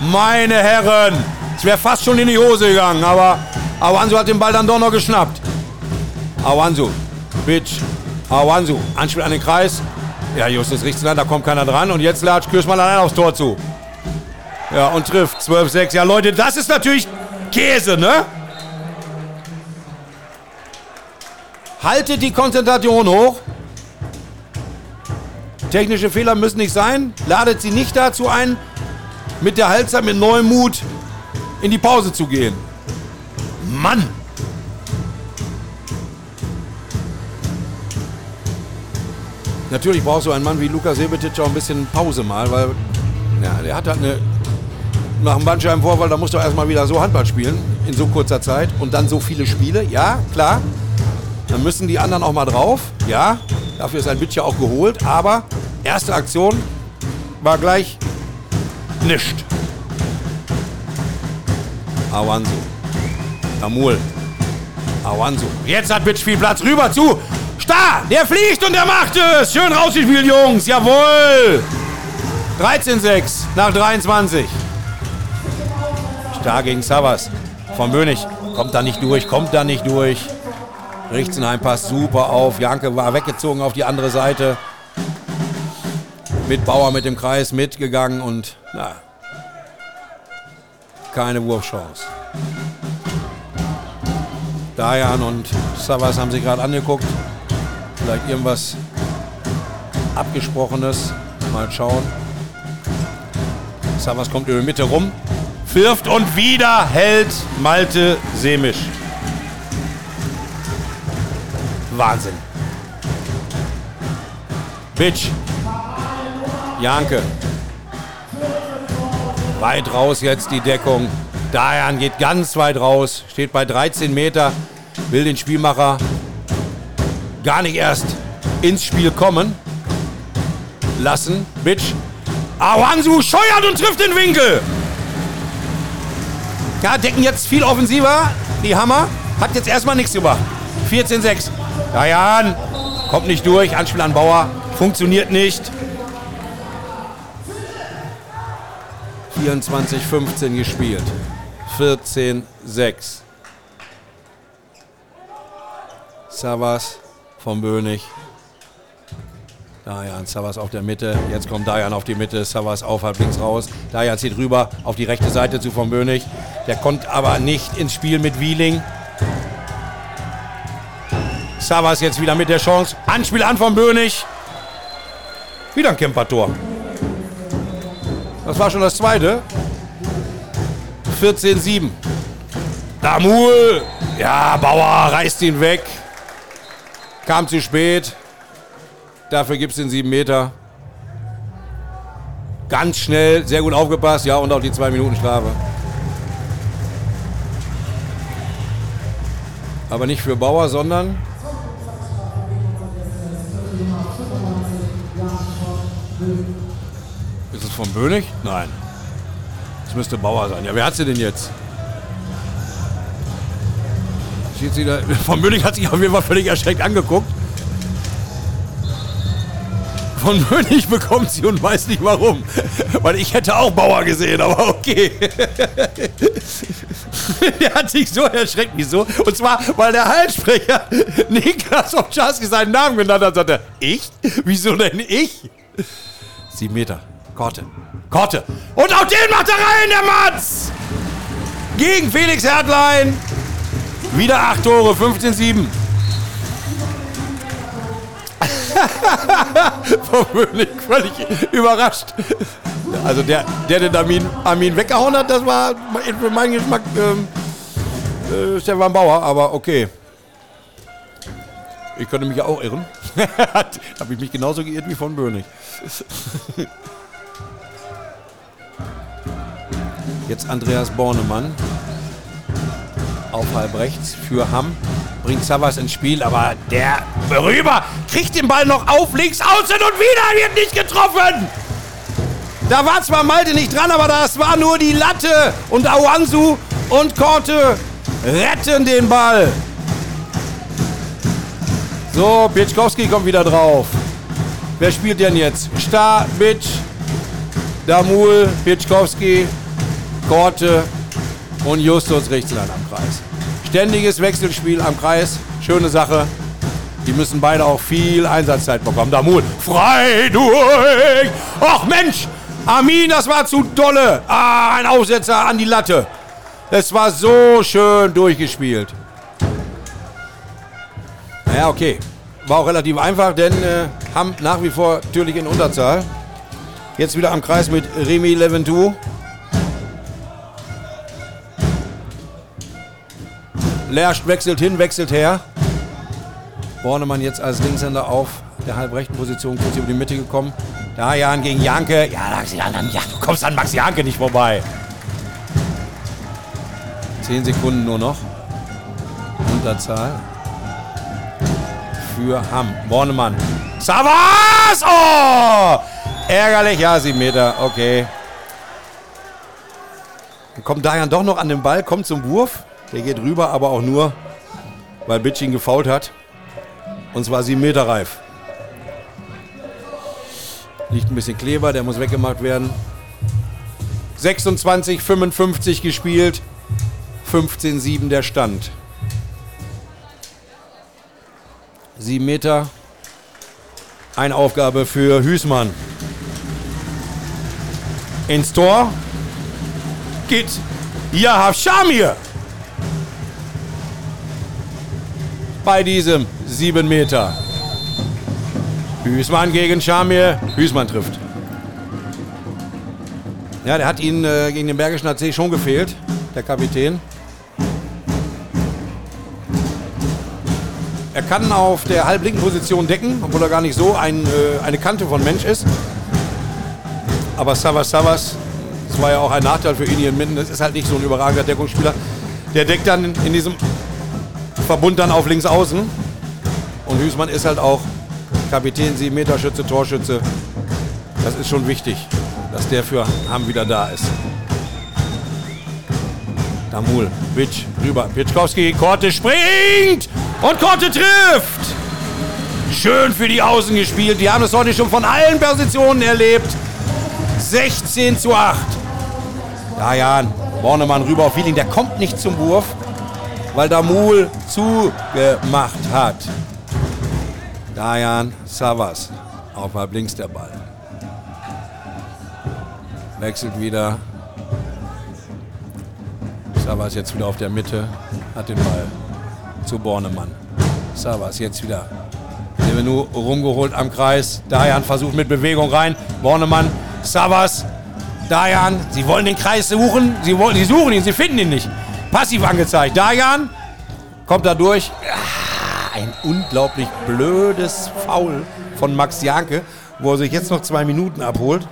Meine Herren. Es wäre fast schon in die Hose gegangen, aber Awansu hat den Ball dann doch noch geschnappt. Awansu. Bitsch. Awansu. Anspiel an den Kreis. Ja, Justus Richtsland, da kommt keiner dran. Und jetzt latscht Kirschmann allein aufs Tor zu. Ja, und trifft 12-6. Ja, Leute, das ist natürlich Käse, ne? Haltet die Konzentration hoch. Technische Fehler müssen nicht sein. Ladet sie nicht dazu ein, mit der Halbzeit mit neuem Mut in die Pause zu gehen. Mann! Natürlich braucht so ein Mann wie Lukas Sebetic auch ein bisschen Pause mal, weil ja, der hat halt eine. Nach dem Bandscheibenvorfall, da musst du erstmal wieder so Handball spielen in so kurzer Zeit und dann so viele Spiele. Ja, klar. Dann müssen die anderen auch mal drauf. Ja, dafür ist ein Bitch ja auch geholt. Aber erste Aktion war gleich nischt. Awansu. Damul. Awansu. Jetzt hat Bitch viel Platz. Rüber zu. Star. Der fliegt und der macht es. Schön rausgespielt, Jungs. Jawohl. 13-6 nach 23. Star gegen Savas. Von Bönig. Kommt da nicht durch. Kommt da nicht durch. Richtenheim passt super auf. Janke war weggezogen auf die andere Seite. Mit Bauer mit dem Kreis mitgegangen und na, keine Wurfchance. Dayan und Savas haben sich gerade angeguckt. Vielleicht irgendwas Abgesprochenes. Mal schauen. Savas kommt über die Mitte rum. Wirft und wieder hält Malte Semisch. Wahnsinn. Bitch. Janke. Weit raus jetzt die Deckung. Dayan geht ganz weit raus. Steht bei 13 Meter. Will den Spielmacher gar nicht erst ins Spiel kommen lassen. Bitch. Awansu scheuert und trifft den Winkel. Ja, decken jetzt viel offensiver. Die Hammer hat jetzt erstmal nichts gemacht. 14-6. Dayan kommt nicht durch. Anspiel an Bauer. Funktioniert nicht. 24-15 gespielt. 14-6. Savas vom Bönig. Dayan, Savas auf der Mitte. Jetzt kommt Dayan auf die Mitte. Savas auf, halb links raus. Dayan zieht rüber auf die rechte Seite zu vom Bönig. Der kommt aber nicht ins Spiel mit Wieling. Savas jetzt wieder mit der Chance. Anspiel an vom Bönig. Wieder ein Camper-Tor. Das war schon das zweite. 14-7. Damul. Ja, Bauer reißt ihn weg. Kam zu spät. Dafür gibt es den 7 Meter. Ganz schnell, sehr gut aufgepasst. Ja, und auch die 2 Minuten Strafe. Aber nicht für Bauer, sondern von Bönig? Nein. Es müsste Bauer sein. Ja, wer hat sie denn jetzt? Schiedsrichter von Bönig hat sich auf jeden Fall völlig erschreckt angeguckt. Von Bönig bekommt sie und weiß nicht warum. Weil ich hätte auch Bauer gesehen, aber okay. der hat sich so erschreckt. Wieso? Und zwar, weil der Heilsprecher Niklas Obczarski seinen Namen genannt hat. Sagt er, ich? Wieso denn ich? Sieben Meter. Korte. Korte. Und auch den macht er rein, der Matz! Gegen Felix Hertlein. Wieder acht Tore, 15-7. Vermutlich völlig überrascht. Also der, der den Armin, Armin weggehauen hat, das war für meinen Geschmack ähm, äh, Stefan Bauer, aber okay. Ich könnte mich ja auch irren. Habe ich mich genauso geirrt wie von Böhnig. Jetzt Andreas Bornemann auf halb rechts für Hamm. Bringt Savas ins Spiel, aber der rüber kriegt den Ball noch auf links außen und wieder wird nicht getroffen. Da war zwar Malte nicht dran, aber das war nur die Latte. Und Awansu und Korte retten den Ball. So, Pietschkowski kommt wieder drauf. Wer spielt denn jetzt? Star, Bitch, Damul, Pietschkowski, Korte und Justus Richtlein am Kreis. Ständiges Wechselspiel am Kreis. Schöne Sache. Die müssen beide auch viel Einsatzzeit bekommen. Damul, frei durch! Och Mensch! Armin, das war zu dolle. Ah, ein Aufsetzer an die Latte. Es war so schön durchgespielt. Ja, okay. War auch relativ einfach, denn äh, haben nach wie vor natürlich in Unterzahl. Jetzt wieder am Kreis mit Remy Leventou. Lersch wechselt hin, wechselt her. Bornemann jetzt als Linkshänder auf der halbrechten Position kurz über die Mitte gekommen. Da Jan gegen Janke. Ja, ja, du kommst an Max Janke nicht vorbei. Zehn Sekunden nur noch. Unterzahl. Für Hamm. Bornemann. Savas! Oh! Ärgerlich. Ja, sieben Meter. Okay. Dann kommt Dajan doch noch an den Ball, kommt zum Wurf. Der geht rüber, aber auch nur, weil Bitch ihn gefault hat. Und zwar sieben Meter reif. Liegt ein bisschen Kleber, der muss weggemacht werden. 26, 55 gespielt. 15, 7 der Stand. Sieben Meter. Eine Aufgabe für Hüßmann. Ins Tor geht Yahaf Shamir. Bei diesem 7 Meter. Hüßmann gegen Schamir. Hüßmann trifft. Ja, der hat ihn äh, gegen den Bergischen AC schon gefehlt, der Kapitän. Er kann auf der halblinken Position decken, obwohl er gar nicht so ein, äh, eine Kante von Mensch ist. Aber Savas Savas, das war ja auch ein Nachteil für ihn hier in Minden, das ist halt nicht so ein überragender Deckungsspieler. Der deckt dann in, diesem Verbund dann auf links außen. Und Hüßmann ist halt auch Kapitän, 7 Meter Schütze, Torschütze. Das ist schon wichtig, dass der für Hamm wieder da ist. Damul, Witsch, rüber. Pitschkowski, Korte springt und Korte trifft. Schön für die Außen gespielt. Die haben es heute schon von allen Positionen erlebt. 16 zu 8. Dajan, Bornemann rüber auf Wieling. Der kommt nicht zum Wurf, weil Damul zugemacht hat. Dajan, Savas. Auf halb links der Ball. Wechselt wieder. Savas jetzt wieder auf der Mitte. Hat den Ball zu Bornemann. Savas jetzt wieder. Devenu rumgeholt am Kreis. Dajan versucht mit Bewegung rein. Bornemann, Savas, Dajan. Sie wollen den Kreis suchen. Sie, wollen, sie suchen ihn, sie finden ihn nicht. Passiv angezeigt. Dajan kommt da durch. Ah, ein unglaublich blödes Foul von Max Janke, wo er sich jetzt noch zwei Minuten abholt.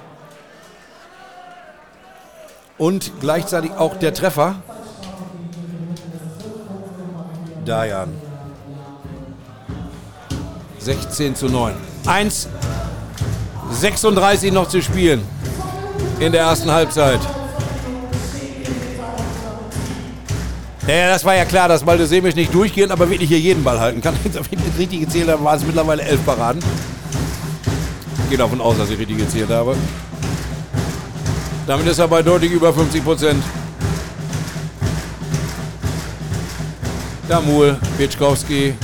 Und gleichzeitig auch der Treffer. Dajan. 16 zu 9. 1, 36 noch zu spielen in der ersten Halbzeit. Ja, das war ja klar, dass Malte Semisch nicht durchgehen, aber wirklich hier jeden Ball halten kann. Wenn ich richtig gezählt habe, waren es mittlerweile elf Paraden. Ich gehe davon aus, dass ich richtig gezählt habe. Damit ist er bei deutlich über 50 Prozent. Damul, Bitschkowski,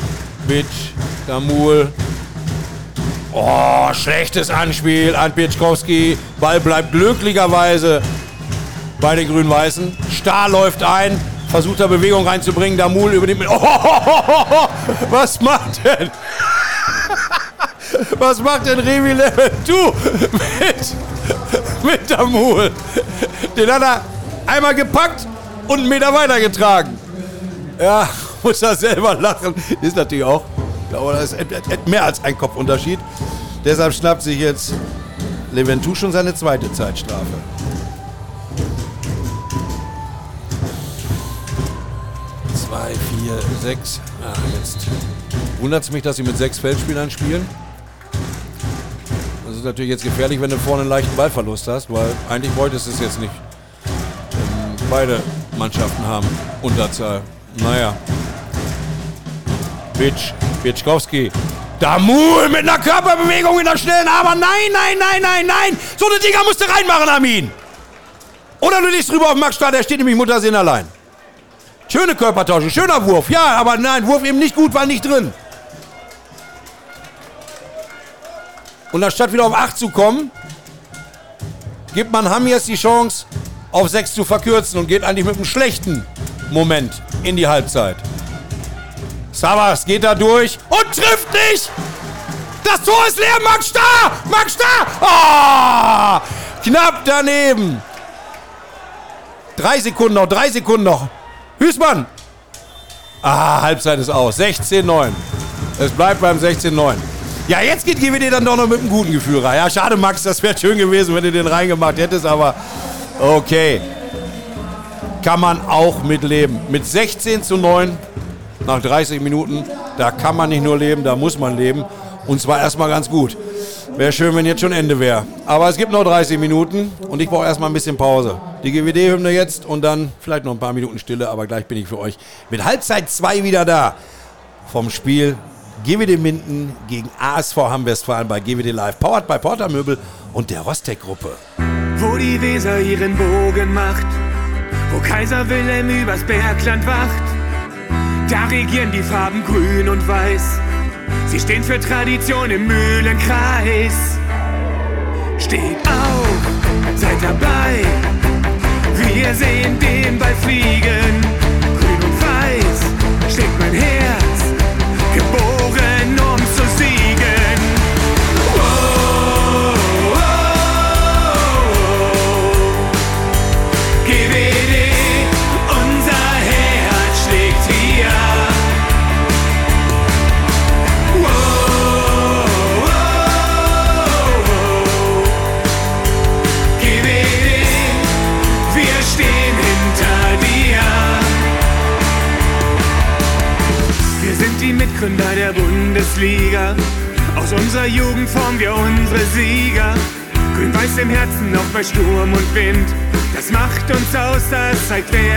Bitsch, Damul. Oh, schlechtes Anspiel an Bitschkowski. Ball bleibt glücklicherweise bei den Grün-Weißen. Stahl läuft ein, versucht da Bewegung reinzubringen. Damul über den... Oh, was macht denn? Was macht denn Revi Level? Du mit, mit Damul. Den hat er einmal gepackt und einen Meter weitergetragen. Ja, muss er selber lachen. Ist natürlich auch. Glaube, das ist mehr als ein Kopfunterschied. Deshalb schnappt sich jetzt Leventu schon seine zweite Zeitstrafe. Zwei, vier, sechs. Ah, jetzt wundert es mich, dass sie mit sechs Feldspielern spielen. Das ist natürlich jetzt gefährlich, wenn du vorne einen leichten Ballverlust hast, weil eigentlich wolltest du es jetzt nicht. Ähm, beide Mannschaften haben Unterzahl. Naja. Bitsch, Bitschkowski. Damul mit einer Körperbewegung in der schnellen, aber nein, nein, nein, nein, nein. So eine Dinger musst du reinmachen, Armin. Oder du liegst rüber auf Max Stahl, der steht nämlich Muttersinn allein. Schöne Körpertausche, schöner Wurf, ja, aber nein, Wurf eben nicht gut, war nicht drin. Und anstatt wieder auf 8 zu kommen, gibt man Ham jetzt die Chance, auf 6 zu verkürzen und geht eigentlich mit einem schlechten Moment in die Halbzeit. Savas geht da durch und trifft nicht! Das Tor ist leer, Max Starr! Max Starr! Oh, knapp daneben. Drei Sekunden noch, drei Sekunden noch. Hüßmann! Ah, Halbzeit ist aus. 16-9. Es bleibt beim 16-9. Ja, jetzt geht GWD dann doch noch mit einem guten Gefühl rein. Ja, schade, Max, das wäre schön gewesen, wenn du den reingemacht hättest, aber okay. Kann man auch mitleben. Mit 16 zu 9 nach 30 Minuten, da kann man nicht nur leben, da muss man leben. Und zwar erstmal ganz gut. Wäre schön, wenn jetzt schon Ende wäre. Aber es gibt noch 30 Minuten und ich brauche erstmal ein bisschen Pause. Die GWD-Hymne jetzt und dann vielleicht noch ein paar Minuten Stille, aber gleich bin ich für euch mit Halbzeit 2 wieder da. Vom Spiel GWD Minden gegen ASV Hamm-Westfalen bei GWD Live, powered by Porter Möbel und der Rostec-Gruppe. Wo die Weser ihren Bogen macht, wo Kaiser Wilhelm übers Bergland wacht, da regieren die Farben grün und weiß. Sie stehen für Tradition im Mühlenkreis. Steht auf, seid dabei. Wir sehen den Ball fliegen. Grün und weiß schlägt mein Herz. bei Sturm und Wind. Das macht uns aus, das zeigt wer.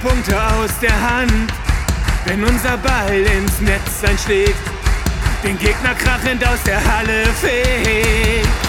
Punkte aus der Hand, wenn unser Ball ins Netz einschlägt, den Gegner krachend aus der Halle fegt.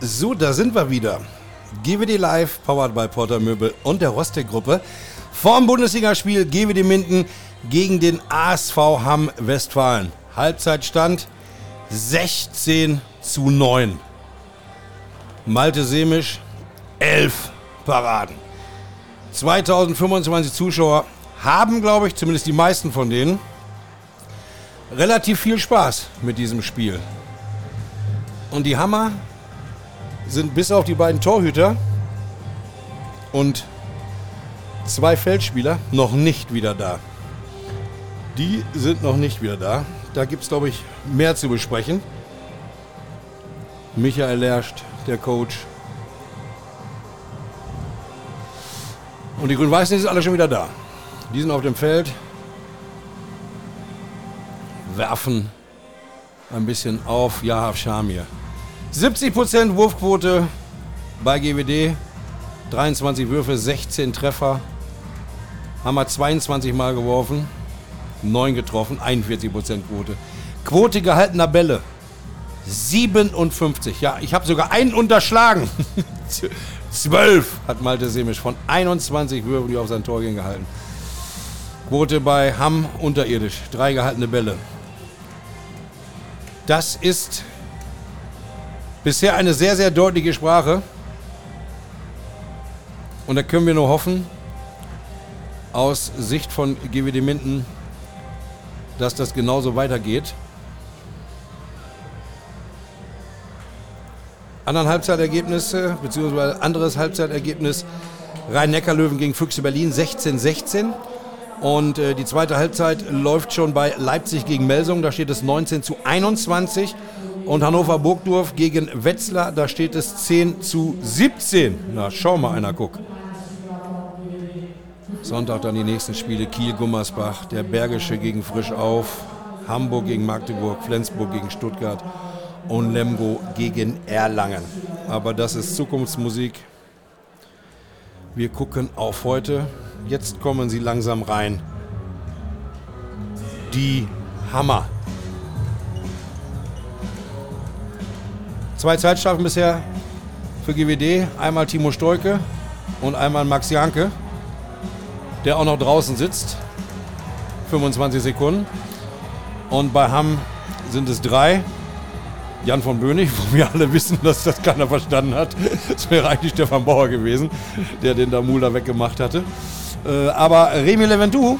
So, da sind wir wieder. GWD Live, powered by Porter Möbel und der Rostek-Gruppe. Vorm Bundesligaspiel GWD Minden gegen den ASV Hamm Westfalen. Halbzeitstand 16 zu 9. Malte Semisch 11 Paraden. 2025 Zuschauer haben, glaube ich, zumindest die meisten von denen, relativ viel Spaß mit diesem Spiel. Und die Hammer sind bis auf die beiden Torhüter und zwei Feldspieler noch nicht wieder da. Die sind noch nicht wieder da. Da gibt es, glaube ich, mehr zu besprechen. Michael Lerst, der Coach. Und die Grün-Weißen sind alle schon wieder da. Die sind auf dem Feld, werfen ein bisschen auf Yahav Shamir. 70% Wurfquote bei GWD, 23 Würfe, 16 Treffer. Haben wir 22 Mal geworfen, 9 getroffen, 41% Quote. Quote gehaltener Bälle, 57. Ja, ich habe sogar einen unterschlagen. 12 hat Malte Semisch von 21 Würfen, die auf sein Tor gehen, gehalten. Quote bei Hamm unterirdisch, drei gehaltene Bälle. Das ist bisher eine sehr, sehr deutliche Sprache. Und da können wir nur hoffen, aus Sicht von GWD Minden, dass das genauso weitergeht. Anderen Halbzeitergebnisse, beziehungsweise anderes Halbzeitergebnis, Rhein-Neckar-Löwen gegen Füchse Berlin 16-16. Und äh, die zweite Halbzeit läuft schon bei Leipzig gegen Melsung. Da steht es 19 zu 21. Und Hannover Burgdorf gegen Wetzlar, da steht es 10 zu 17. Na, schau mal einer, guck. Sonntag dann die nächsten Spiele. Kiel-Gummersbach, der Bergische gegen Frisch auf, Hamburg gegen Magdeburg, Flensburg gegen Stuttgart und Lemgo gegen Erlangen. Aber das ist Zukunftsmusik. Wir gucken auf heute. Jetzt kommen sie langsam rein. Die Hammer. Zwei Zeitstrafen bisher für GWD. Einmal Timo Stolke und einmal Max Janke, der auch noch draußen sitzt. 25 Sekunden. Und bei Hamm sind es drei. Jan von Bönig, wo wir alle wissen, dass das keiner verstanden hat. Es wäre eigentlich Stefan Bauer gewesen, der den da Mulder weggemacht hatte. Äh, aber Remy Leventou,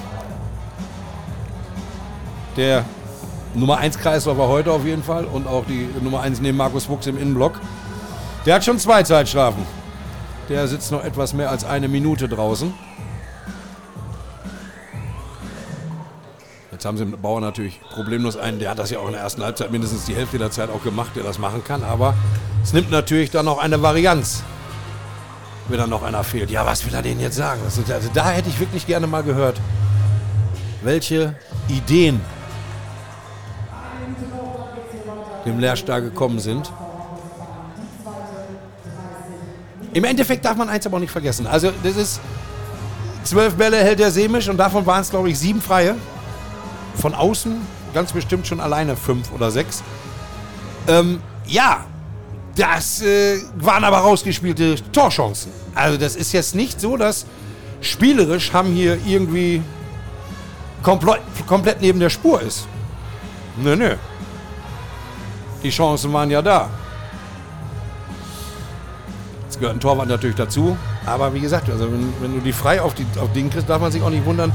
der Nummer 1 Kreisläufer heute auf jeden Fall und auch die Nummer 1 neben Markus Fuchs im Innenblock, der hat schon zwei Zeitstrafen. Der sitzt noch etwas mehr als eine Minute draußen. Jetzt haben sie mit Bauer natürlich problemlos einen, der hat das ja auch in der ersten Halbzeit mindestens die Hälfte der Zeit auch gemacht, der das machen kann. Aber es nimmt natürlich dann noch eine Varianz, wenn dann noch einer fehlt. Ja, was will er denen jetzt sagen? Also da hätte ich wirklich gerne mal gehört, welche Ideen dem Leerstar gekommen sind. Im Endeffekt darf man eins aber auch nicht vergessen. Also das ist zwölf Bälle hält der Semisch und davon waren es glaube ich sieben freie von außen ganz bestimmt schon alleine fünf oder sechs. Ähm, ja, das äh, waren aber rausgespielte Torchancen. Also das ist jetzt nicht so, dass spielerisch haben hier irgendwie komplett, komplett neben der Spur ist. Nö, nö. Die Chancen waren ja da. Jetzt gehört ein Torwart natürlich dazu. Aber wie gesagt, also wenn, wenn du die frei auf, die, auf den kriegst, darf man sich auch nicht wundern,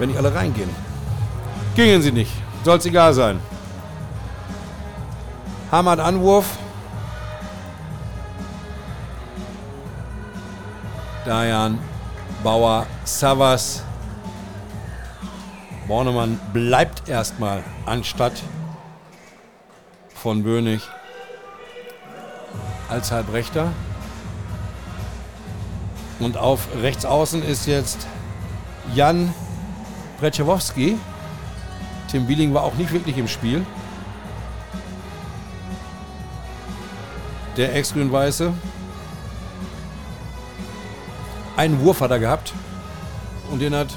wenn nicht alle reingehen. Gingen sie nicht. Soll es egal sein. Hamad Anwurf. Dayan, Bauer, Savas. Bornemann bleibt erstmal anstatt von Bönig als Halbrechter. Und auf rechts außen ist jetzt Jan Bretschewowski. Tim Wieling war auch nicht wirklich im Spiel. Der Ex-Grün-Weiße. Einen Wurf hat er gehabt. Und den hat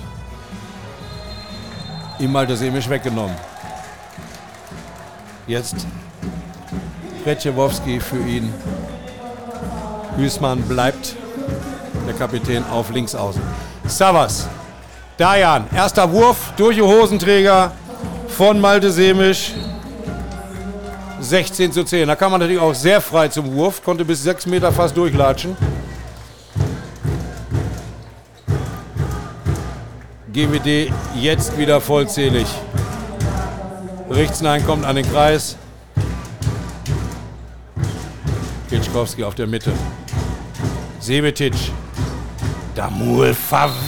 ihm Malte Semisch weggenommen. Jetzt Retschewowski für ihn. Hüßmann bleibt der Kapitän auf links außen. Savas. Dajan, erster Wurf durch die Hosenträger von Malte Semisch. 16 zu 10. Da kam man natürlich auch sehr frei zum Wurf, konnte bis 6 Meter fast durchlatschen. GWD jetzt wieder vollzählig. Richtsnein kommt an den Kreis. Kitschkowski auf der Mitte. Sebetic. Damul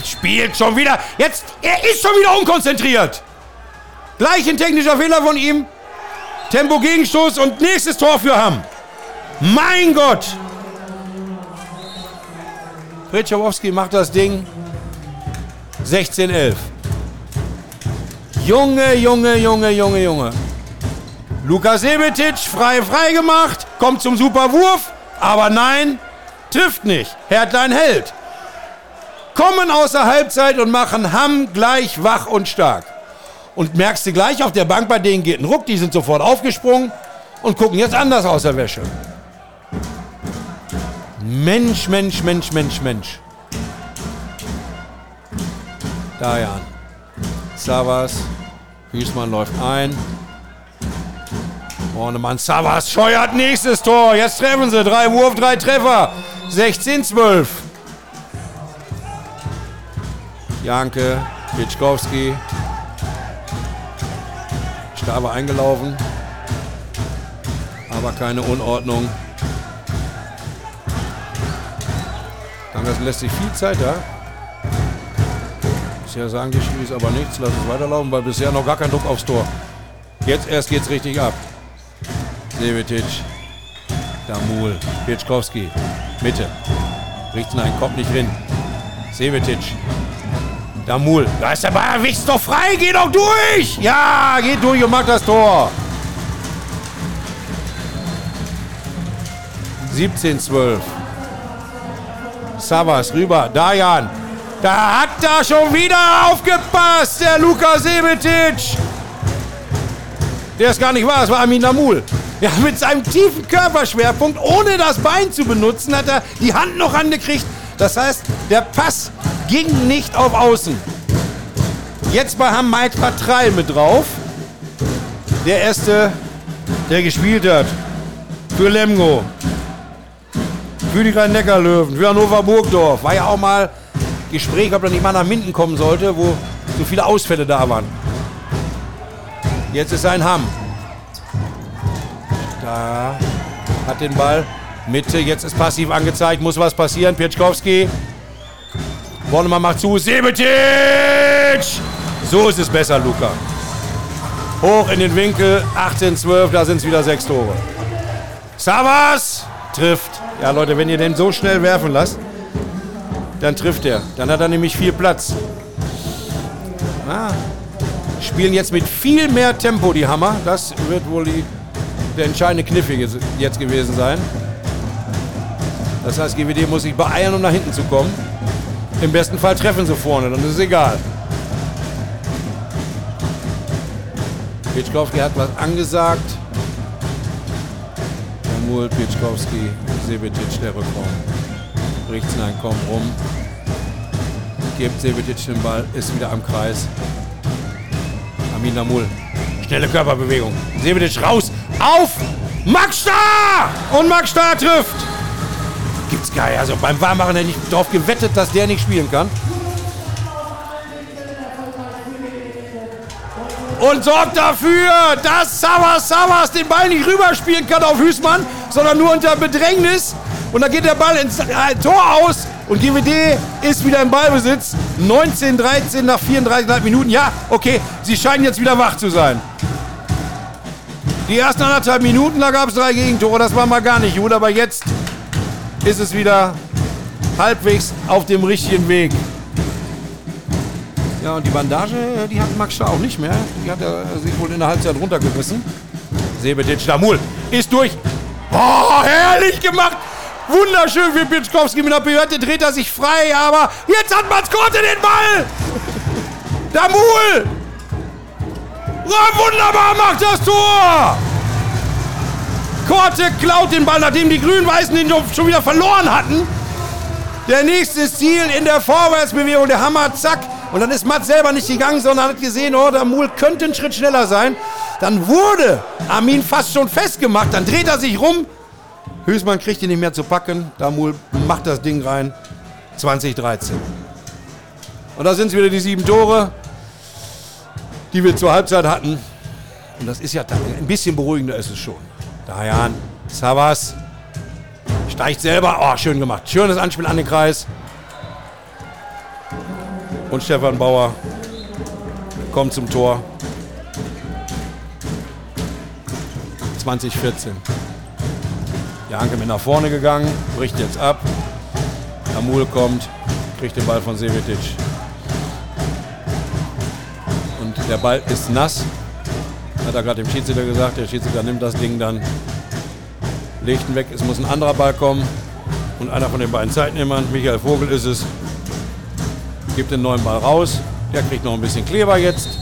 spielt schon wieder. Jetzt, er ist schon wieder unkonzentriert. Gleich ein technischer Fehler von ihm. Tempo Gegenstoß und nächstes Tor für Hamm. Mein Gott. Fritschowski macht das Ding. 16-11. Junge, Junge, Junge, Junge, Junge. Luka Sebetic frei, frei gemacht, kommt zum Superwurf, aber nein, trifft nicht. Hertlein hält. Kommen aus der Halbzeit und machen Hamm gleich wach und stark. Und merkst du gleich, auf der Bank bei denen geht ein Ruck, die sind sofort aufgesprungen und gucken jetzt anders aus der Wäsche. Mensch, Mensch, Mensch, Mensch, Mensch. Dajan. Savas. Hüßmann läuft ein. Bornemann, Savas scheuert nächstes Tor. Jetzt treffen sie. Drei Wurf, drei Treffer. 16-12. Janke, Pitschkowski. Stabe eingelaufen. Aber keine Unordnung. Dann lässt sich viel Zeit da. Bisher sagen die Schiris aber nichts, lass es weiterlaufen, weil bisher noch gar kein Druck aufs Tor. Jetzt erst geht's richtig ab. Sevetic, Damul, Pitschkowski, Mitte. Richtenheim kommt nicht hin. Sevetic, Damul, da ist der Ball, wichst doch frei, geh doch durch! Ja, geht durch und macht das Tor. 17-12. Savas rüber, Dajan, da hat er schon wieder aufgepasst, der Luka Sebetic. Der ist gar nicht wahr, es war Amin Namul. Ja, mit seinem tiefen Körperschwerpunkt, ohne das Bein zu benutzen, hat er die Hand noch angekriegt. Das heißt, der Pass ging nicht auf Außen. Jetzt bei haben Mike Patrall mit drauf. Der erste, der gespielt hat. Für Lemgo. Für die Rhein-Neckar-Löwen. Für Hannover Burgdorf. War ja auch mal Gespräch, ob er nicht mal nach Minden kommen sollte, wo so viele Ausfälle da waren. Jetzt ist ein Hamm. Da hat den Ball. Mitte, jetzt ist passiv angezeigt, muss was passieren. Pietschkowski. Bornemann macht zu. Sebetic! So ist es besser, Luca. Hoch in den Winkel, 18-12, da sind es wieder sechs Tore. Savas trifft. Ja, Leute, wenn ihr den so schnell werfen lasst, dann trifft er. Dann hat er nämlich viel Platz. Ah. Spielen jetzt mit viel mehr Tempo die Hammer. Das wird wohl die, der entscheidende Kniff jetzt gewesen sein. Das heißt, GWD muss sich beeilen, um nach hinten zu kommen. Im besten Fall treffen sie vorne, dann ist es egal. Pitschkowski hat was angesagt. Samuel Pitschkowski, Sebetic, der Rückraum. Richtsnein kommt rum. Gibt Sebetic den Ball, ist wieder am Kreis. Amin Namul. Schnelle Körperbewegung. Sebetic raus. Auf! Max Star! Und Max Star trifft. Gibt's geil. Also beim Warmmachen hätte ich darauf gewettet, dass der nicht spielen kann. und sorgt dafür, dass Savas Savas den Ball nicht rüberspielen kann auf Hüßmann, sondern nur unter Bedrängnis. Und dann geht der Ball ins äh, Tor aus und GWD ist wieder im Ballbesitz. 19, 13 nach 34,5 Minuten. Ja, okay, sie scheinen jetzt wieder wach zu sein. Die ersten anderthalb Minuten, da gab es drei Gegentore, das war mal gar nicht gut, aber jetzt ist es wieder halbwegs auf dem richtigen Weg. Ja, und die Bandage, die hat Max auch nicht mehr. Die hat er sich wohl in der Halbzeit runtergerissen. Sebetic Stamul ist durch. Oh, herrlich gemacht! Wunderschön für Pitschkowski mit der Behörde dreht er sich frei, aber jetzt hat Mascotte den Ball! Damul! Ja, wunderbar macht das Tor! Korte klaut den Ball, nachdem die Grün-Weißen den schon wieder verloren hatten. Der nächste Ziel in der Vorwärtsbewegung, der Hammer, zack. Und dann ist Matt selber nicht gegangen, sondern hat gesehen, oh, der Mul könnte einen Schritt schneller sein. Dann wurde Armin fast schon festgemacht. Dann dreht er sich rum. Hülsmann kriegt ihn nicht mehr zu packen. Damul macht das Ding rein. 2013. Und da sind es wieder die sieben Tore, die wir zur Halbzeit hatten. Und das ist ja ein bisschen beruhigender ist es schon. Dayan, Savas, steigt selber. Oh, schön gemacht. Schönes Anspiel an den Kreis. Und Stefan Bauer kommt zum Tor. 2014. Janke mit nach vorne gegangen, bricht jetzt ab. Amul kommt, kriegt den Ball von Sevetic. Der Ball ist nass. Hat er gerade dem Schiedsrichter gesagt. Der Schiedsrichter nimmt das Ding dann, legt ihn weg. Es muss ein anderer Ball kommen. Und einer von den beiden Zeitnehmern, Michael Vogel ist es, gibt den neuen Ball raus. Der kriegt noch ein bisschen Kleber jetzt.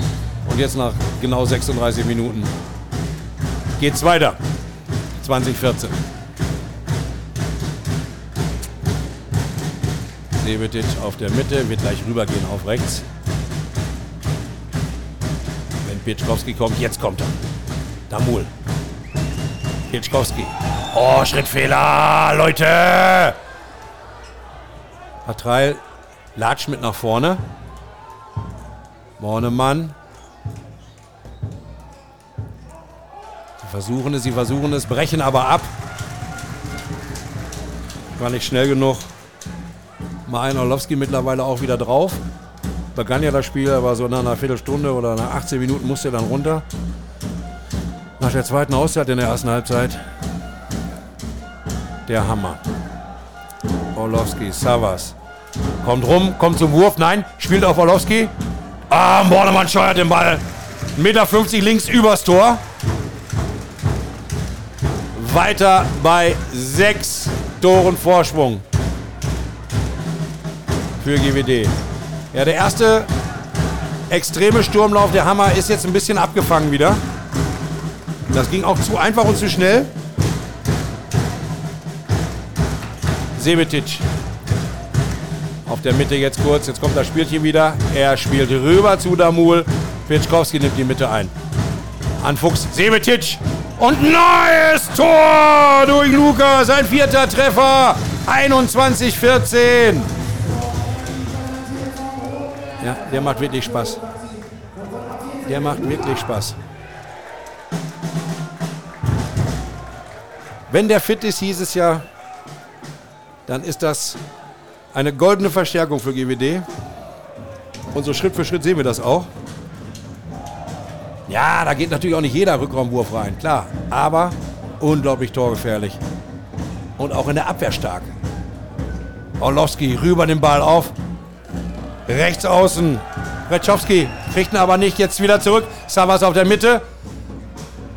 Und jetzt nach genau 36 Minuten geht's weiter. 2014. Sevetic auf der Mitte, wird gleich rübergehen auf rechts. Pietschkowski kommt, jetzt kommt er. Damul. Pietschkowski. Oh, Schrittfehler, Leute! Patreil latscht mit nach vorne. Bornemann. Sie versuchen es, sie versuchen es, brechen aber ab. War nicht schnell genug. Marin Orlowski mittlerweile auch wieder drauf. Begann ja das Spiel, aber so nach einer Viertelstunde oder nach 18 Minuten musste er dann runter. Nach der zweiten Auszeit in der ersten Halbzeit. Der Hammer. Orlowski, Savas. Kommt rum, kommt zum Wurf. Nein, spielt auf Orlowski. Ah, Bornemann steuert den Ball. 1,50 Meter links übers Tor. Weiter bei sechs Toren Vorsprung für GWD. Ja, der erste extreme Sturmlauf der Hammer ist jetzt ein bisschen abgefangen wieder. Das ging auch zu einfach und zu schnell. Sebetic. Auf der Mitte jetzt kurz. Jetzt kommt das Spielchen wieder. Er spielt rüber zu Damul. Pitschkowski nimmt die Mitte ein. An Fuchs. Sebetic. Und neues Tor durch Lukas. Sein vierter Treffer. 21-14. Ja, der macht wirklich Spaß. Der macht wirklich Spaß. Wenn der fit ist, hieß es ja, dann ist das eine goldene Verstärkung für GWD. Und so Schritt für Schritt sehen wir das auch. Ja, da geht natürlich auch nicht jeder Rückraumwurf rein, klar. Aber unglaublich torgefährlich. Und auch in der Abwehr stark. Orlowski rüber den Ball auf. Rechts außen. Retschowski kriegt ihn aber nicht. Jetzt wieder zurück. Savas auf der Mitte.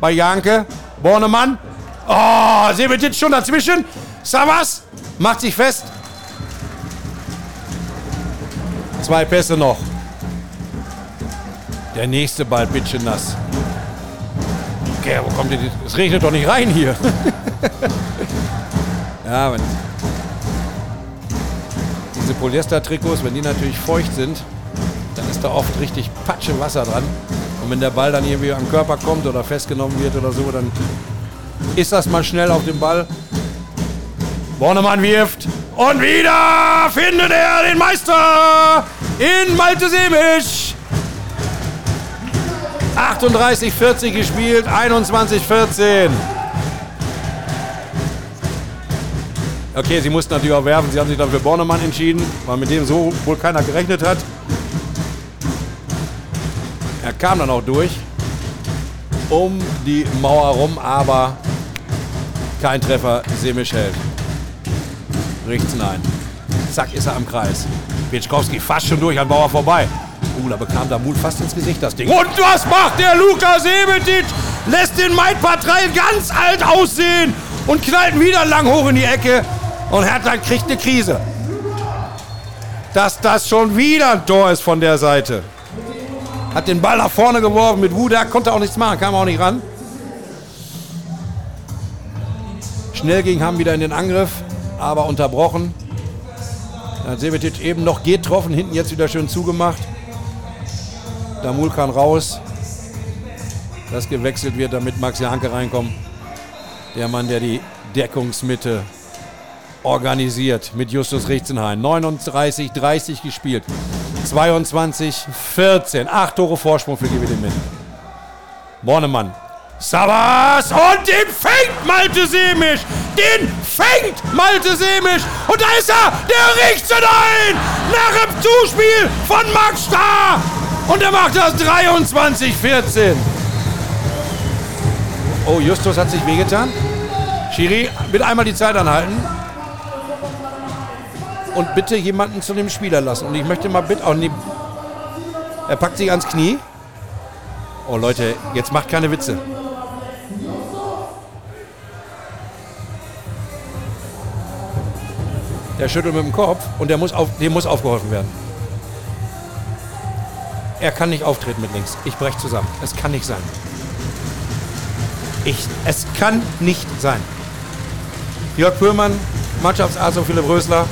Bei Janke. Bornemann. Oh, Sebetic schon dazwischen. Savas macht sich fest. Zwei Pässe noch. Der nächste Ball, bitte nass. Okay, wo kommt denn Es regnet doch nicht rein hier. ja, wenn diese Polyester-Trikots, wenn die natürlich feucht sind, dann ist da oft richtig Patsche Wasser dran. Und wenn der Ball dann irgendwie am Körper kommt oder festgenommen wird oder so, dann ist das mal schnell auf dem Ball. Bornemann wirft. Und wieder findet er den Meister in Malte Semisch. 38-40 gespielt, 21-14. Okay, sie mussten natürlich auch werfen. Sie haben sich dann für Bornemann entschieden, weil mit dem so wohl keiner gerechnet hat. Er kam dann auch durch um die Mauer rum, aber kein Treffer. Semisch hält. Richts nein. Zack, ist er am Kreis. Pietschkowski fast schon durch an Bauer vorbei. Uh, da bekam der Mut fast ins Gesicht, das Ding. Und was macht der Luka Sebetic? Lässt den Maidpatrei ganz alt aussehen und knallt wieder lang hoch in die Ecke. Und Hertha kriegt eine Krise. Dass das schon wieder ein Tor ist von der Seite. Hat den Ball nach vorne geworfen mit Wuda, konnte auch nichts machen, kam auch nicht ran. Schnell ging Hamm wieder in den Angriff, aber unterbrochen. Dann Sevetic eben noch getroffen, hinten jetzt wieder schön zugemacht. Damul kann raus. Das gewechselt wird, damit Maxi Hanke reinkommt. Der Mann, der die Deckungsmitte organisiert mit Justus Richtenhain. 39, 30 gespielt. 22, 14. Acht Tore Vorsprung für GWD Minden. Bornemann. Savas und den fängt Malte Semisch. Den fängt Malte Semisch. Und da ist er. Der richtet ein. Nach dem Zuspiel von Max Starr. Und er macht das 23, 14. Oh, Justus hat sich wehgetan. Schiri, bitte einmal die Zeit anhalten. Und bitte jemanden zu dem Spieler lassen. Und ich möchte mal bitte auch. Oh, er packt sich ans Knie. Oh Leute, jetzt macht keine Witze. Der schüttelt mit dem Kopf und der muss auf, dem muss aufgeholfen werden. Er kann nicht auftreten mit links. Ich breche zusammen. Es kann nicht sein. Ich, es kann nicht sein. Jörg Pöhlmann, Mannschaftsarzt und Philipp Rösler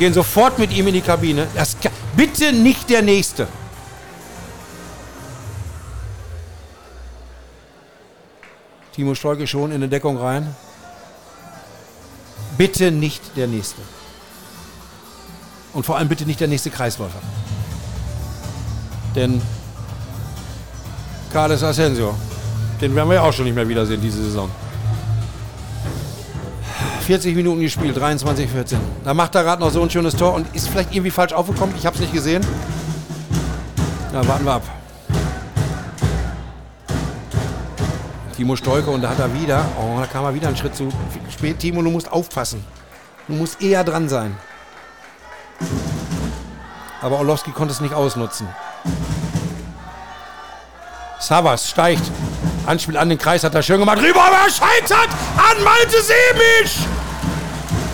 gehen sofort mit ihm in die Kabine. Das kann, bitte nicht der Nächste. Timo Stolke schon in die Deckung rein. Bitte nicht der Nächste. Und vor allem bitte nicht der nächste Kreisläufer. Denn Carles Asensio, den werden wir ja auch schon nicht mehr wiedersehen diese Saison. 40 Minuten gespielt, 23, 14. Da macht er gerade noch so ein schönes Tor und ist vielleicht irgendwie falsch aufgekommen. Ich habe es nicht gesehen. Na, warten wir ab. Timo Stolke und da hat er wieder, oh, da kam er wieder einen Schritt zu spät. Timo, du musst aufpassen. Du musst eher dran sein. Aber Orlowski konnte es nicht ausnutzen. Savas steigt. Anspiel an den Kreis hat er schön gemacht. Rüber, aber er scheitert an Malte Semisch.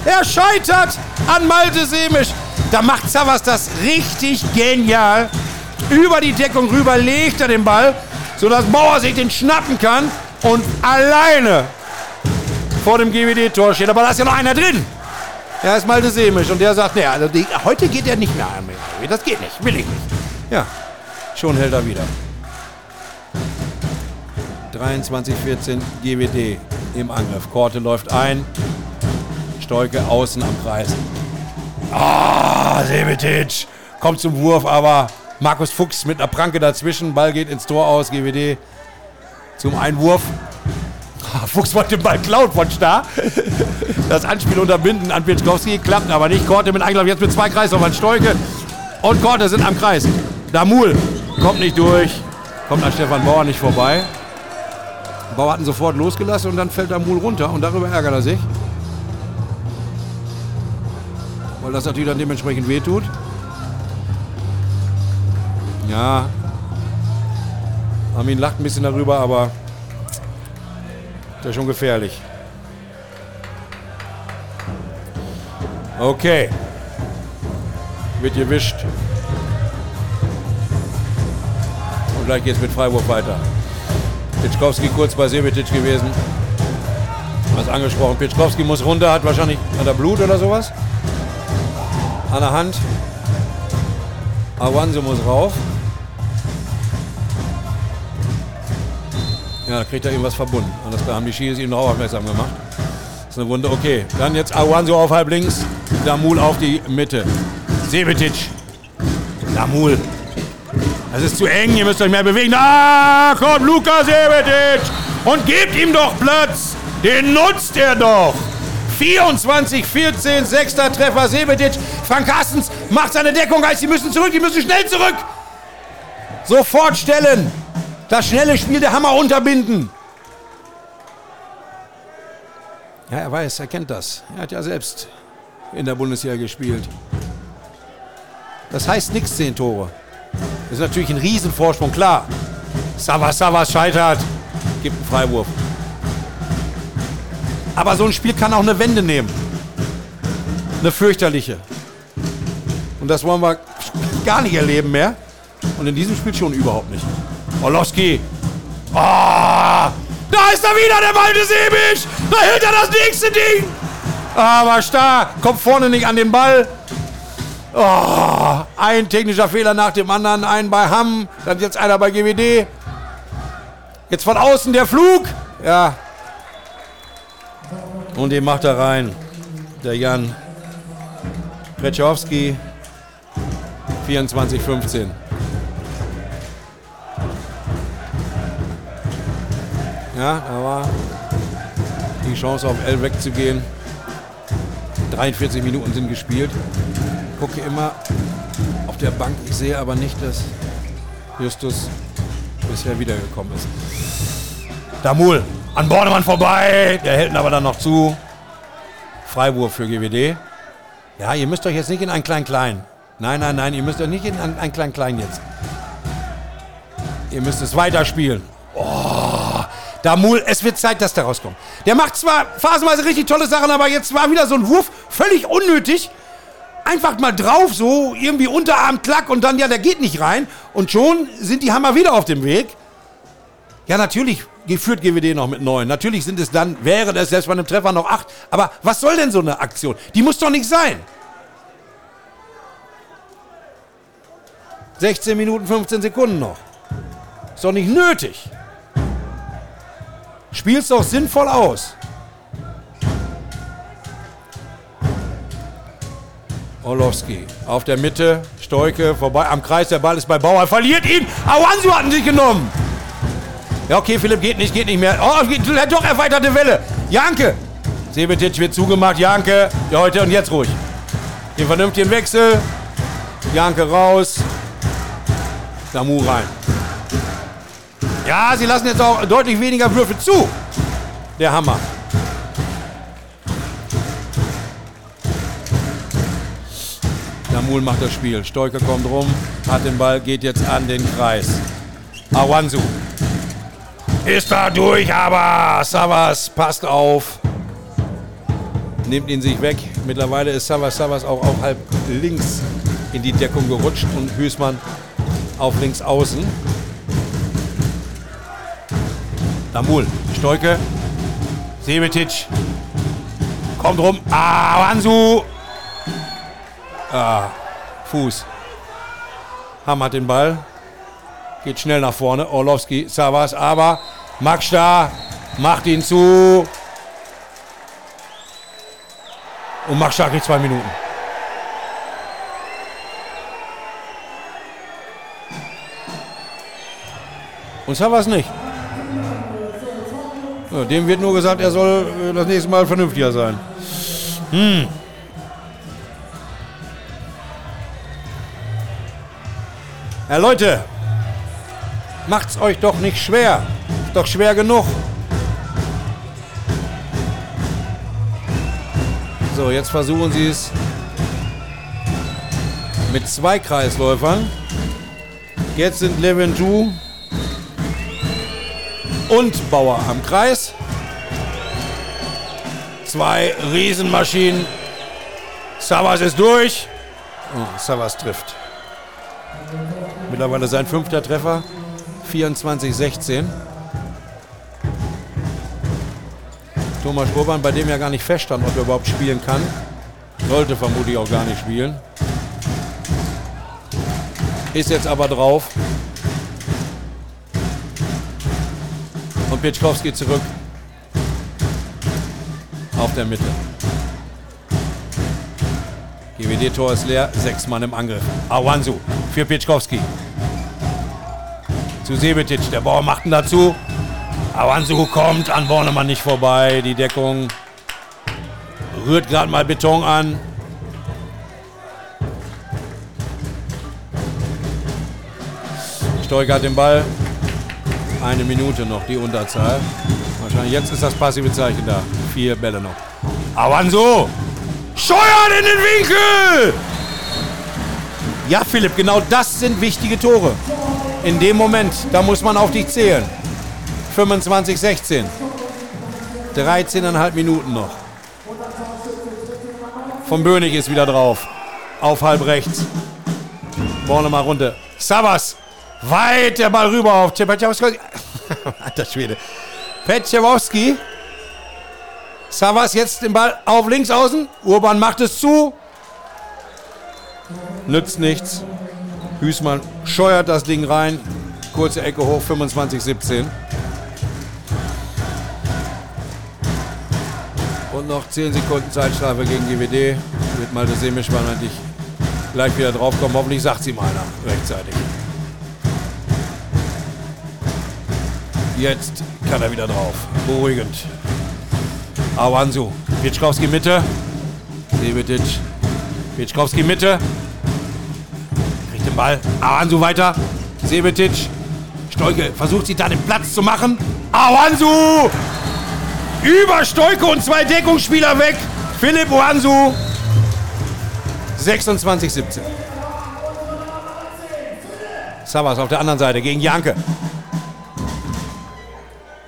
Er scheitert an Malte Semisch. Da macht Savas das richtig genial. Über die Deckung rüber legt er den Ball, sodass Bauer sich den schnappen kann und alleine vor dem GWD-Tor steht. Aber da ist ja noch einer drin. Er ist Malte Semisch und der sagt, nee, also die, heute geht er nicht mehr an. Das geht nicht, will ich nicht. Ja, schon hält er wieder. 23-14 GWD im Angriff. Korte läuft ein. Stolke außen am Kreis. Ah, Sebetic kommt zum Wurf, aber Markus Fuchs mit einer Pranke dazwischen. Ball geht ins Tor aus. GWD zum Einwurf. Ah, Fuchs wollte den Ball klauen von Star. Das Anspiel unterbinden an Pietzkowski klappt aber nicht. Korte mit Anglauf jetzt mit zwei Kreisläufern. Stolke und Korte sind am Kreis. Damul kommt nicht durch. Kommt an Stefan Bauer nicht vorbei. Bauer hat ihn sofort losgelassen und dann fällt der Mul runter und darüber ärgert er sich. Weil das natürlich dann dementsprechend wehtut. Ja. Armin lacht ein bisschen darüber, aber der ist schon gefährlich. Okay. Wird gewischt. Und gleich geht es mit Freiburg weiter. Pitschkowski kurz bei Sevetic gewesen. Was angesprochen. Pitschkowski muss runter, hat wahrscheinlich hat er Blut oder sowas. An der Hand. Awanso muss rauf. Ja, da kriegt er irgendwas verbunden. Und das haben die Schiris ihm noch aufmerksam gemacht. Das ist eine Wunde. Okay, dann jetzt Awanso auf halb links. Damul auf die Mitte. Sevetic. Damul das ist zu eng, ihr müsst euch mehr bewegen. Ah, kommt Lukas Sevetic und gebt ihm doch Platz. Den nutzt er doch. 24, 14, sechster Treffer Sevetic. Frank Carstens macht seine Deckung heißt, sie müssen zurück, die müssen schnell zurück. Sofort stellen. Das schnelle Spiel der Hammer unterbinden. Ja, er weiß, er kennt das. Er hat ja selbst in der Bundesliga gespielt. Das heißt nichts, zehn Tore. Das ist natürlich ein Riesenvorsprung, klar. Savas, Savas scheitert. Gibt einen Freiwurf. Aber so ein Spiel kann auch eine Wende nehmen. Eine fürchterliche. Und das wollen wir gar nicht erleben mehr. Und in diesem Spiel schon überhaupt nicht. Orlowski. Oh, da ist er wieder, der Walde Sebisch. Dahinter das nächste Ding! Aber stark. Kommt vorne nicht an den Ball. Oh, ein technischer Fehler nach dem anderen. Ein bei Hamm, dann jetzt einer bei GWD. Jetzt von außen der Flug. Ja. Und den macht er rein. Der Jan Pretschowski. 24-15. Ja, da war die Chance auf L wegzugehen. 43 Minuten sind gespielt. Gucke immer auf der Bank. Ich sehe aber nicht, dass Justus bisher wiedergekommen ist. Damul an Bornemann vorbei. Der hält ihn aber dann noch zu. Freiwurf für GWD. Ja, ihr müsst euch jetzt nicht in ein Klein-Klein. Nein, nein, nein, ihr müsst euch nicht in ein Klein-Klein jetzt. Ihr müsst es weiterspielen. Oh, Damul, es wird Zeit, dass der rauskommt. Der macht zwar phasenweise richtig tolle Sachen, aber jetzt war wieder so ein Wurf völlig unnötig. Einfach mal drauf, so irgendwie Unterarm, klack und dann, ja, der geht nicht rein. Und schon sind die Hammer wieder auf dem Weg. Ja, natürlich geführt GWD noch mit neun. Natürlich sind es dann, wäre das selbst bei einem Treffer noch acht. Aber was soll denn so eine Aktion? Die muss doch nicht sein. 16 Minuten 15 Sekunden noch. Ist doch nicht nötig. Spiel's doch sinnvoll aus. Orlowski auf der Mitte, Stoike vorbei am Kreis, der Ball ist bei Bauer, verliert ihn. Awansu hatten sich genommen. Ja, okay, Philipp geht nicht, geht nicht mehr. Oh, doch erweiterte Welle. Janke. Sebetic wird zugemacht. Janke, ja, heute und jetzt ruhig. Den vernünftigen Wechsel. Janke raus. Samu rein. Ja, sie lassen jetzt auch deutlich weniger Würfe zu. Der Hammer. Damul macht das Spiel. Stoiker kommt rum, hat den Ball, geht jetzt an den Kreis. Awansu. Ist da durch, aber Savas passt auf. Nimmt ihn sich weg. Mittlerweile ist Savas Savas auch, auch halb links in die Deckung gerutscht und Hüßmann auf links außen. Damul, Stoike, Sebetic, kommt rum, ah, Wansu, ah, Fuß. Hamm den Ball, geht schnell nach vorne, Orlowski, Savas, aber Magsta macht ihn zu. Und Magsta kriegt zwei Minuten. Und Savas nicht. Ja, dem wird nur gesagt, er soll äh, das nächste Mal vernünftiger sein. Hm. Ja, Leute, macht's euch doch nicht schwer. Ist doch schwer genug. So, jetzt versuchen sie es mit zwei Kreisläufern. Jetzt sind Leventu und Bauer am Kreis. Zwei Riesenmaschinen. Savas ist durch. Oh, Savas trifft. Mittlerweile sein fünfter Treffer. 24-16. Thomas Urban, bei dem ja gar nicht feststand, ob er überhaupt spielen kann. Sollte vermutlich auch gar nicht spielen. Ist jetzt aber drauf. Und Pitschkowski zurück. Auf der Mitte. GWD-Tor ist leer. Sechs Mann im Angriff. Awansu für Pitschkowski. Zu Sebetic. Der Bauer macht ihn dazu. Awansu kommt an Bornemann nicht vorbei. Die Deckung rührt gerade mal Beton an. Stoiker hat den Ball. Eine Minute noch, die Unterzahl. Wahrscheinlich jetzt ist das passive Zeichen da. Vier Bälle noch. Avanzo! Scheuern in den Winkel! Ja, Philipp, genau das sind wichtige Tore. In dem Moment, da muss man auf dich zählen. 25, 16. 13,5 Minuten noch. Von Bönig ist wieder drauf. Auf halb rechts. Vorne mal runter. Savas Weit der Ball rüber auf Petschewski. Alter Schwede. Petschewski. Savas jetzt den Ball auf links außen. Urban macht es zu. Nützt nichts. Hüßmann scheuert das Ding rein. Kurze Ecke hoch, 25-17. Und noch 10 Sekunden Zeitstrafe gegen GWD. Wird Malte Semisch wahrscheinlich gleich wieder draufkommen. Hoffentlich sagt sie mal einer rechtzeitig. Jetzt kann er wieder drauf. Beruhigend. Awansu. Pietschkowski Mitte. Sebetic. Pietschkowski Mitte. Den Ball. Awansu weiter. Sebetic. Stolke versucht sich da den Platz zu machen. Awansu! Über Stolke und zwei Deckungsspieler weg. Philipp Oansu. 26-17. Savas auf der anderen Seite gegen Janke.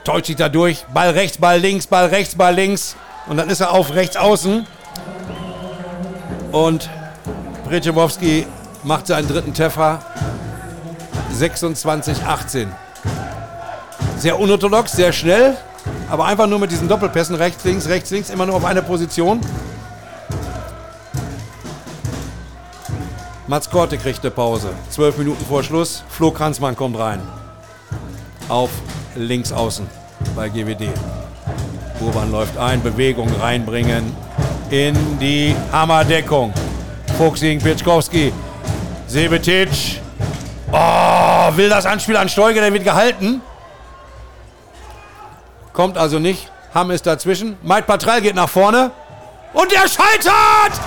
Täuscht sich da durch. Ball rechts, Ball links, Ball rechts, Ball links. Und dann ist er auf rechts außen. Und Brecewowski macht seinen dritten Treffer. 26-18. Sehr unorthodox, sehr schnell. Aber einfach nur mit diesen Doppelpässen rechts, links, rechts, links, immer nur auf eine Position. Mats Korte kriegt eine Pause. Zwölf Minuten vor Schluss. Flo Kranzmann kommt rein. Auf links außen bei GWD. Urban läuft ein, Bewegung reinbringen in die Hammerdeckung. Fuchs gegen Pitschkowski. Sebetic. Oh, will das Anspiel an Steuge, der wird gehalten. Kommt also nicht. Hamm ist dazwischen. Mike Patrell geht nach vorne. Und der scheitert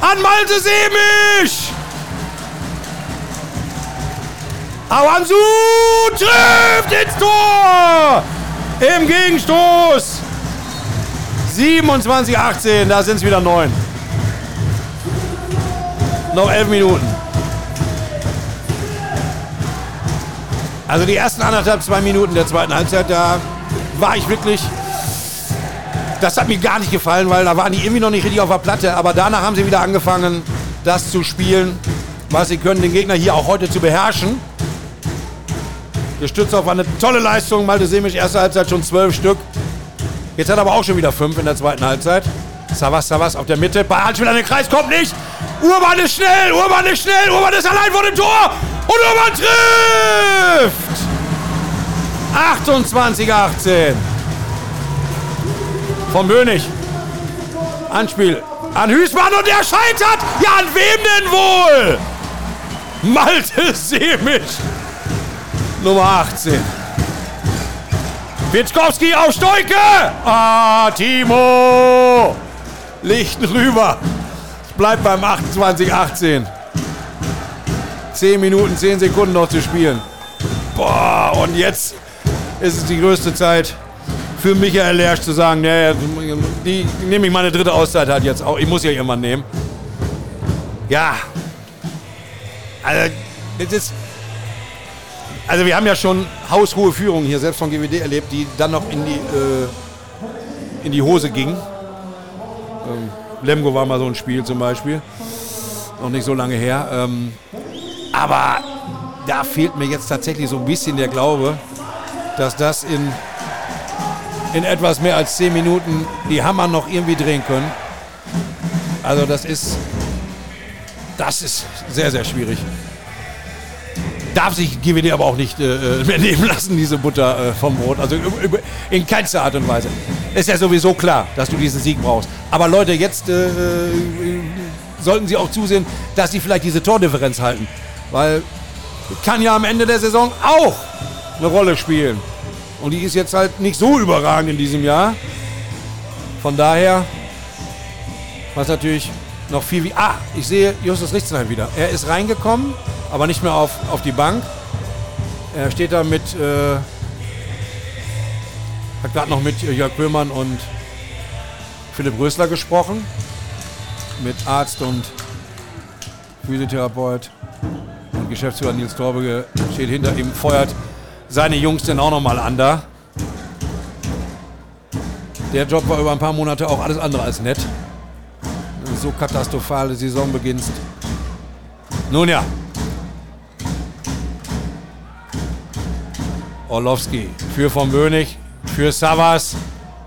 an Malte Semisch. Awansu trifft ins Tor! Im Gegenstoß! 27-18, da sind es wieder neun. Noch elf Minuten. Also die ersten anderthalb, zwei Minuten der zweiten Halbzeit, da war ich wirklich. Das hat mir gar nicht gefallen, weil da waren die irgendwie noch nicht richtig auf der Platte. Aber danach haben sie wieder angefangen, das zu spielen, was sie können, den Gegner hier auch heute zu beherrschen. Gestützt auf eine tolle Leistung. Malte Semisch, erste Halbzeit schon zwölf Stück. Jetzt hat er aber auch schon wieder fünf in der zweiten Halbzeit. Savas, Savas auf der Mitte. Bei Anspiel an den Kreis kommt nicht. Urban ist schnell, Urban ist schnell, Urban ist allein vor dem Tor. Und Urban trifft! 28-18. Von Bönig. Anspiel an Hüßmann und er scheitert. Ja, an wem denn wohl? Malte Semisch. Nummer 18. Witzkowski auf Stoike. Ah, Timo. Lichten rüber. Es bleibt beim 28-18. 10 Minuten, 10 Sekunden noch zu spielen. Boah, und jetzt ist es die größte Zeit für Michael Lersch zu sagen, nee, die nehme ich meine dritte Auszeit halt jetzt auch. Ich muss ja irgendwann nehmen. Ja. Also, das ist also wir haben ja schon haushohe Führungen hier, selbst von GWD erlebt, die dann noch in die, äh, in die Hose gingen. Ähm, Lemgo war mal so ein Spiel zum Beispiel. Noch nicht so lange her. Ähm, aber da fehlt mir jetzt tatsächlich so ein bisschen der Glaube, dass das in, in etwas mehr als zehn Minuten die Hammer noch irgendwie drehen können. Also das ist, das ist sehr, sehr schwierig darf sich GWD aber auch nicht äh, äh, mehr nehmen lassen, diese Butter äh, vom Brot. Also in keinster Art und Weise. Ist ja sowieso klar, dass du diesen Sieg brauchst. Aber Leute, jetzt äh, äh, sollten sie auch zusehen, dass sie vielleicht diese Tordifferenz halten. Weil kann ja am Ende der Saison auch eine Rolle spielen. Und die ist jetzt halt nicht so überragend in diesem Jahr. Von daher, was natürlich noch viel wie. Ah, ich sehe Justus Lichtenheim wieder. Er ist reingekommen, aber nicht mehr auf, auf die Bank. Er steht da mit. Äh, hat gerade noch mit Jörg Böhmann und Philipp Rösler gesprochen. Mit Arzt und Physiotherapeut Geschäftsführer Nils Torbege steht hinter ihm, feuert seine Jungs denn auch nochmal an da. Der Job war über ein paar Monate auch alles andere als nett so katastrophale Saison beginnst. Nun ja. Orlowski für von Bönig, für Savas.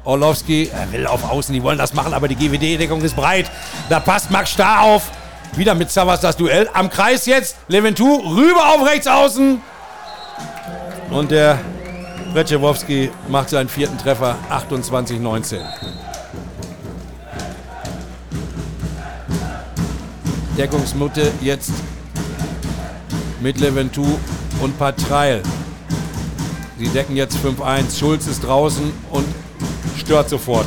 Orlowski er will auf Außen, die wollen das machen, aber die GWD-Deckung ist breit. Da passt Max Starr auf. Wieder mit Savas das Duell. Am Kreis jetzt. Leventu rüber auf rechts außen. Und der Brecewowski macht seinen vierten Treffer. 28-19. Deckungsmutte jetzt mit Leventu und Patreil. Sie decken jetzt 5-1. Schulz ist draußen und stört sofort.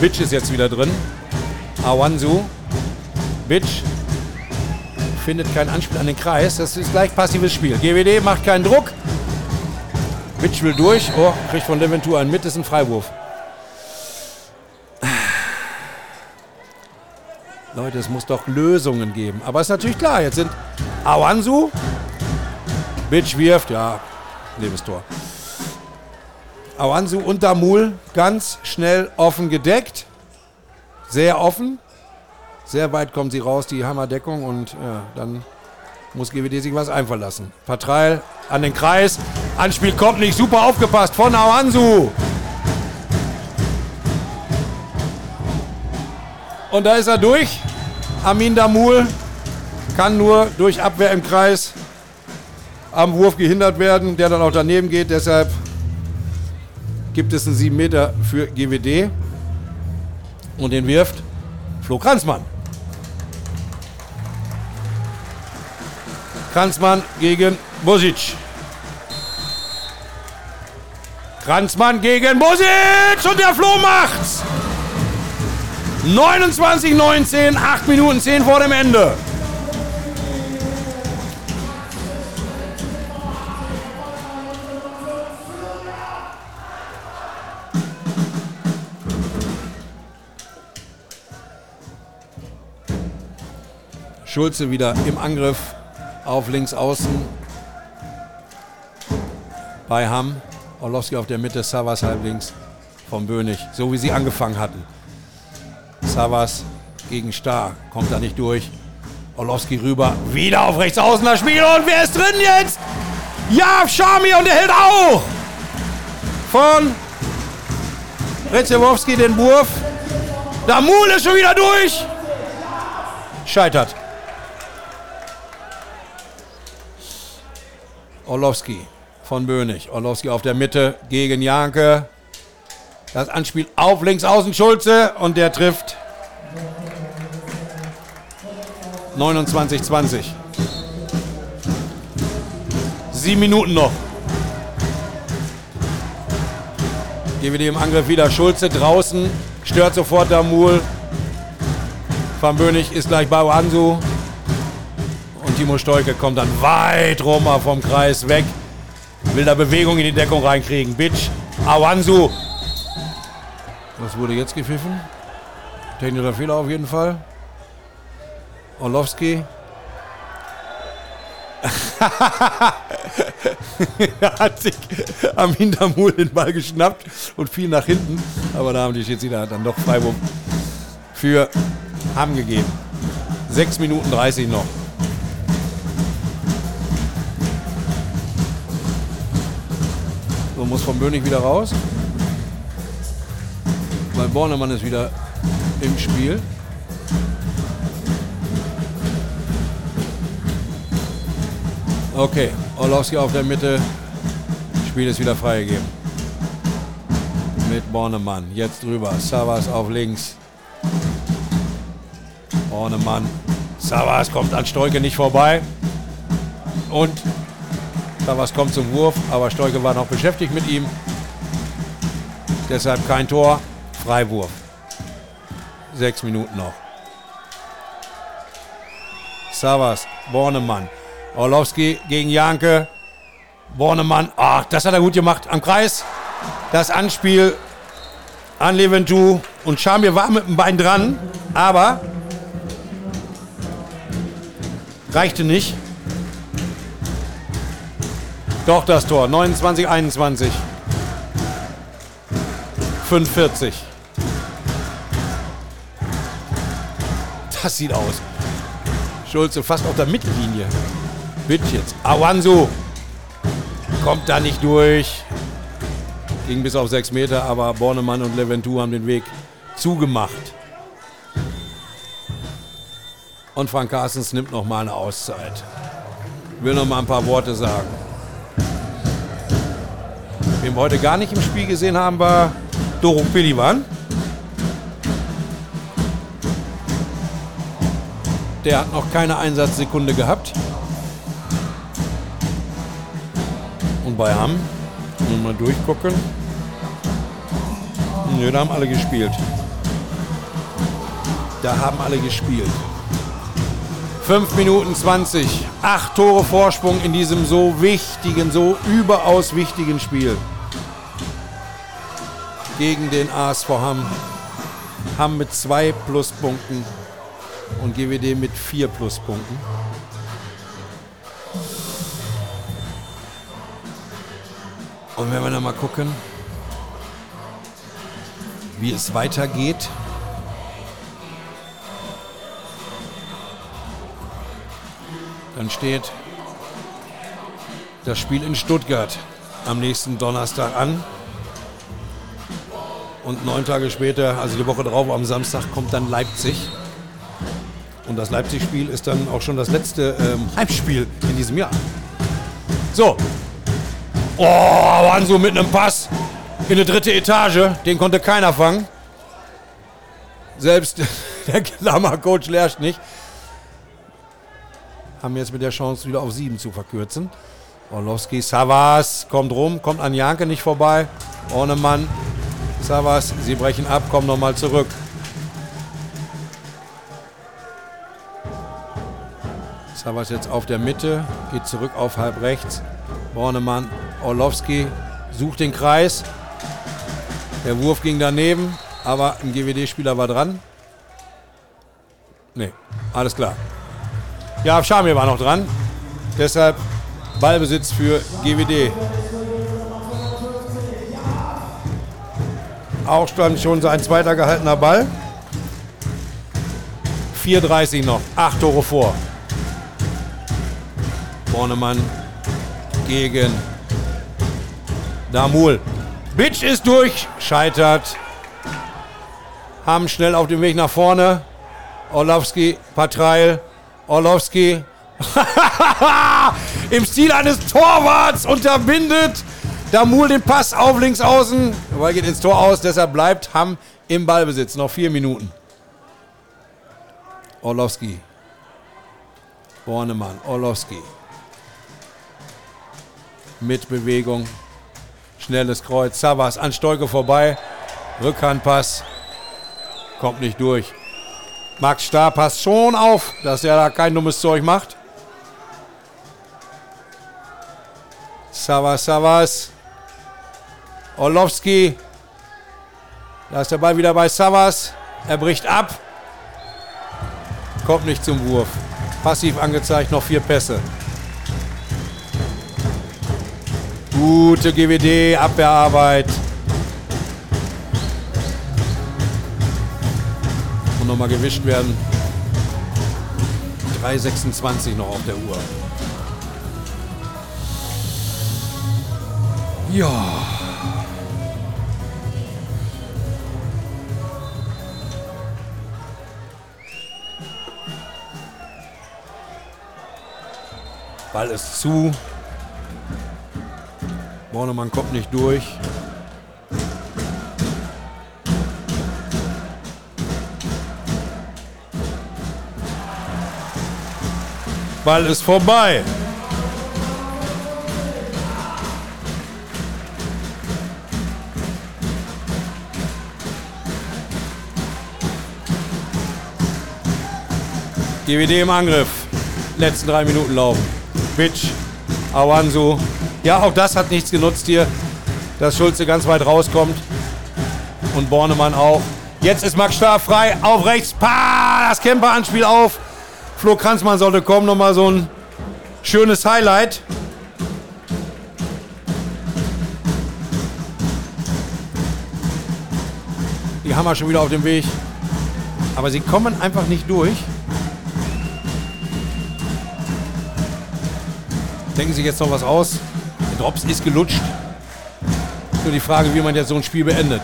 Bitch ist jetzt wieder drin. Awansu. Bitch findet kein Anspiel an den Kreis. Das ist gleich passives Spiel. GWD macht keinen Druck. Bitch will durch. Oh, kriegt von Leventur einen mit. Das ist ein Freiwurf. Leute, es muss doch Lösungen geben. Aber ist natürlich klar, jetzt sind Awansu, Bitch wirft, ja, Lebenstor. Awansu und Damul ganz schnell offen gedeckt. Sehr offen. Sehr weit kommen sie raus, die Hammerdeckung. Und ja, dann muss GWD sich was einfallen lassen. Patreil an den Kreis. Anspiel kommt nicht. Super aufgepasst von Awansu. Und da ist er durch. Amin Damul kann nur durch Abwehr im Kreis am Wurf gehindert werden, der dann auch daneben geht. Deshalb gibt es einen 7 Meter für GWD. Und den wirft Flo Kranzmann. Kranzmann gegen Bosic. Kranzmann gegen Bosic und der Flo macht's. 29, 19, 8 Minuten 10 vor dem Ende. Schulze wieder im Angriff auf links außen bei Hamm. Orlowski auf der Mitte, Savas halblinks vom Bönig, so wie sie angefangen hatten. Savas gegen Star. Kommt da nicht durch. Orlowski rüber. Wieder auf rechts außen das Spiel. Und wer ist drin jetzt? Ja, Schami und der hält auch. Von Rezewowski den Wurf. Damul ist schon wieder durch. Scheitert. Orlowski von Bönig. Orlowski auf der Mitte gegen Janke. Das Anspiel auf links außen Schulze und der trifft 29-20. Sieben Minuten noch. Gehen wir die im Angriff wieder. Schulze draußen, stört sofort Damul. Van Bönig ist gleich bei Ansu. Und Timo Stolke kommt dann weit rum vom Kreis weg. Will da Bewegung in die Deckung reinkriegen. Bitch, Awansu. Was wurde jetzt gepfiffen? Technischer Fehler auf jeden Fall. Orlowski. er hat sich am Hintermul den Ball geschnappt und fiel nach hinten. Aber da haben die Schiedsrichter dann doch Freiburg für Hamm gegeben. 6 Minuten 30 noch. So muss von Bönig wieder raus. Weil Bornemann ist wieder im Spiel. Okay, Orlowski auf der Mitte. Spiel ist wieder freigegeben. Mit Bornemann. Jetzt drüber. Savas auf links. Bornemann. Savas kommt an Stolke nicht vorbei. Und Savas kommt zum Wurf, aber Stolke war noch beschäftigt mit ihm. Deshalb kein Tor. Freiwurf. Sechs Minuten noch. Savas, Bornemann. Orlowski gegen Janke. Bornemann, ach, das hat er gut gemacht. Am Kreis. Das Anspiel an Leventu. Und Schamir war mit dem Bein dran, aber reichte nicht. Doch das Tor. 29, 21. 45. Das sieht aus. Schulze fast auf der Mittellinie. Bitte jetzt. Awansu kommt da nicht durch. Ging bis auf sechs Meter, aber Bornemann und Leventu haben den Weg zugemacht. Und Frank Carstens nimmt noch mal eine Auszeit. Will noch mal ein paar Worte sagen. Wen wir heute gar nicht im Spiel gesehen haben, war Doro Pelivan. Der hat noch keine Einsatzsekunde gehabt. Und bei Hamm, mal durchgucken. Nö, da haben alle gespielt. Da haben alle gespielt. 5 Minuten 20. Acht Tore Vorsprung in diesem so wichtigen, so überaus wichtigen Spiel. Gegen den ASV Hamm. Hamm mit zwei Pluspunkten und GWD mit vier Pluspunkten. Und wenn wir dann mal gucken, wie es weitergeht. Dann steht das Spiel in Stuttgart am nächsten Donnerstag an. Und neun Tage später, also die Woche drauf, am Samstag, kommt dann Leipzig. Und das Leipzig-Spiel ist dann auch schon das letzte ähm, Heimspiel in diesem Jahr. So. Oh, waren so mit einem Pass in eine dritte Etage. Den konnte keiner fangen. Selbst der Klammer-Coach Lersch nicht. Haben jetzt mit der Chance wieder auf sieben zu verkürzen. Orlowski, Savas kommt rum, kommt an Janke nicht vorbei. Ohne Mann. Savas, sie brechen ab, kommen nochmal zurück. Savas jetzt auf der Mitte, geht zurück auf halb rechts. Bornemann, Orlowski sucht den Kreis. Der Wurf ging daneben, aber ein GWD-Spieler war dran. Nee, alles klar. Ja, Schamir war noch dran. Deshalb Ballbesitz für GWD. Auch schon sein zweiter gehaltener Ball. 4,30 noch. Acht Tore vor. Bornemann gegen Damul. Bitch ist durch, scheitert. Haben schnell auf dem Weg nach vorne. Orlowski, Patreil, Orlowski. Im Stil eines Torwarts unterbindet Damul den Pass auf links außen. Ball geht ins Tor aus, deshalb bleibt Hamm im Ballbesitz. Noch vier Minuten. Orlowski. Bornemann, Orlowski mit Bewegung. Schnelles Kreuz. Savas an Stolke vorbei. Rückhandpass. Kommt nicht durch. Max Star passt schon auf, dass er da kein dummes Zeug macht. Savas, Savas. Orlowski. Da ist der Ball wieder bei Savas. Er bricht ab. Kommt nicht zum Wurf. Passiv angezeigt, noch vier Pässe. Gute GWD, Abwehrarbeit. Und nochmal gewischt werden. 3,26 noch auf der Uhr. Ja. Ball ist zu. Bornemann kommt nicht durch. Ball ist vorbei. GWD im Angriff. Letzten drei Minuten laufen. Bitch, Awansu, ja, auch das hat nichts genutzt hier, dass Schulze ganz weit rauskommt. Und Bornemann auch. Jetzt ist Max Starr frei, auf rechts, pa, das Camper-Anspiel auf. Flo Kranzmann sollte kommen, nochmal so ein schönes Highlight. Die wir schon wieder auf dem Weg. Aber sie kommen einfach nicht durch. Denken sich jetzt noch was aus. Der Drops ist gelutscht. Nur die Frage, wie man jetzt so ein Spiel beendet.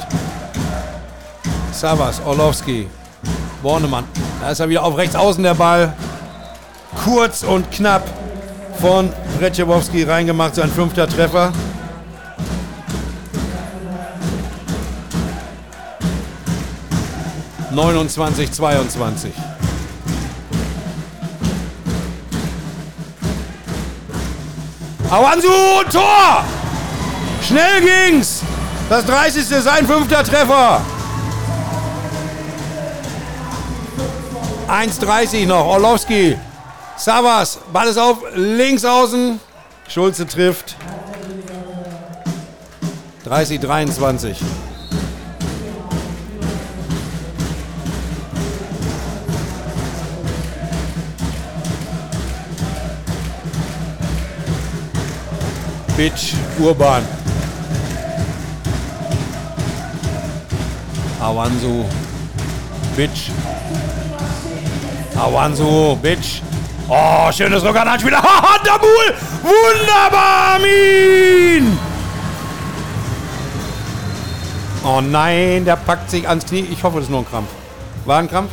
Savas, Orlowski, Bornemann. Da ist er wieder auf rechts außen der Ball. Kurz und knapp von Recewowski reingemacht, sein fünfter Treffer. Neunundzwanzig, zweiundzwanzig. Awansu, Tor! Schnell ging's! Das 30. sein fünfter Treffer. 1,30 noch. Orlowski. Savas. Ball ist auf. Links außen. Schulze trifft. 30, 23. Bitch, Urban. Awansu. Bitch. Awansu, Bitch. Oh, schönes Rückanhandspiel. Haha, Damul! Wunderbar, Amin! Oh nein, der packt sich ans Knie. Ich hoffe, das ist nur ein Krampf. War ein Krampf?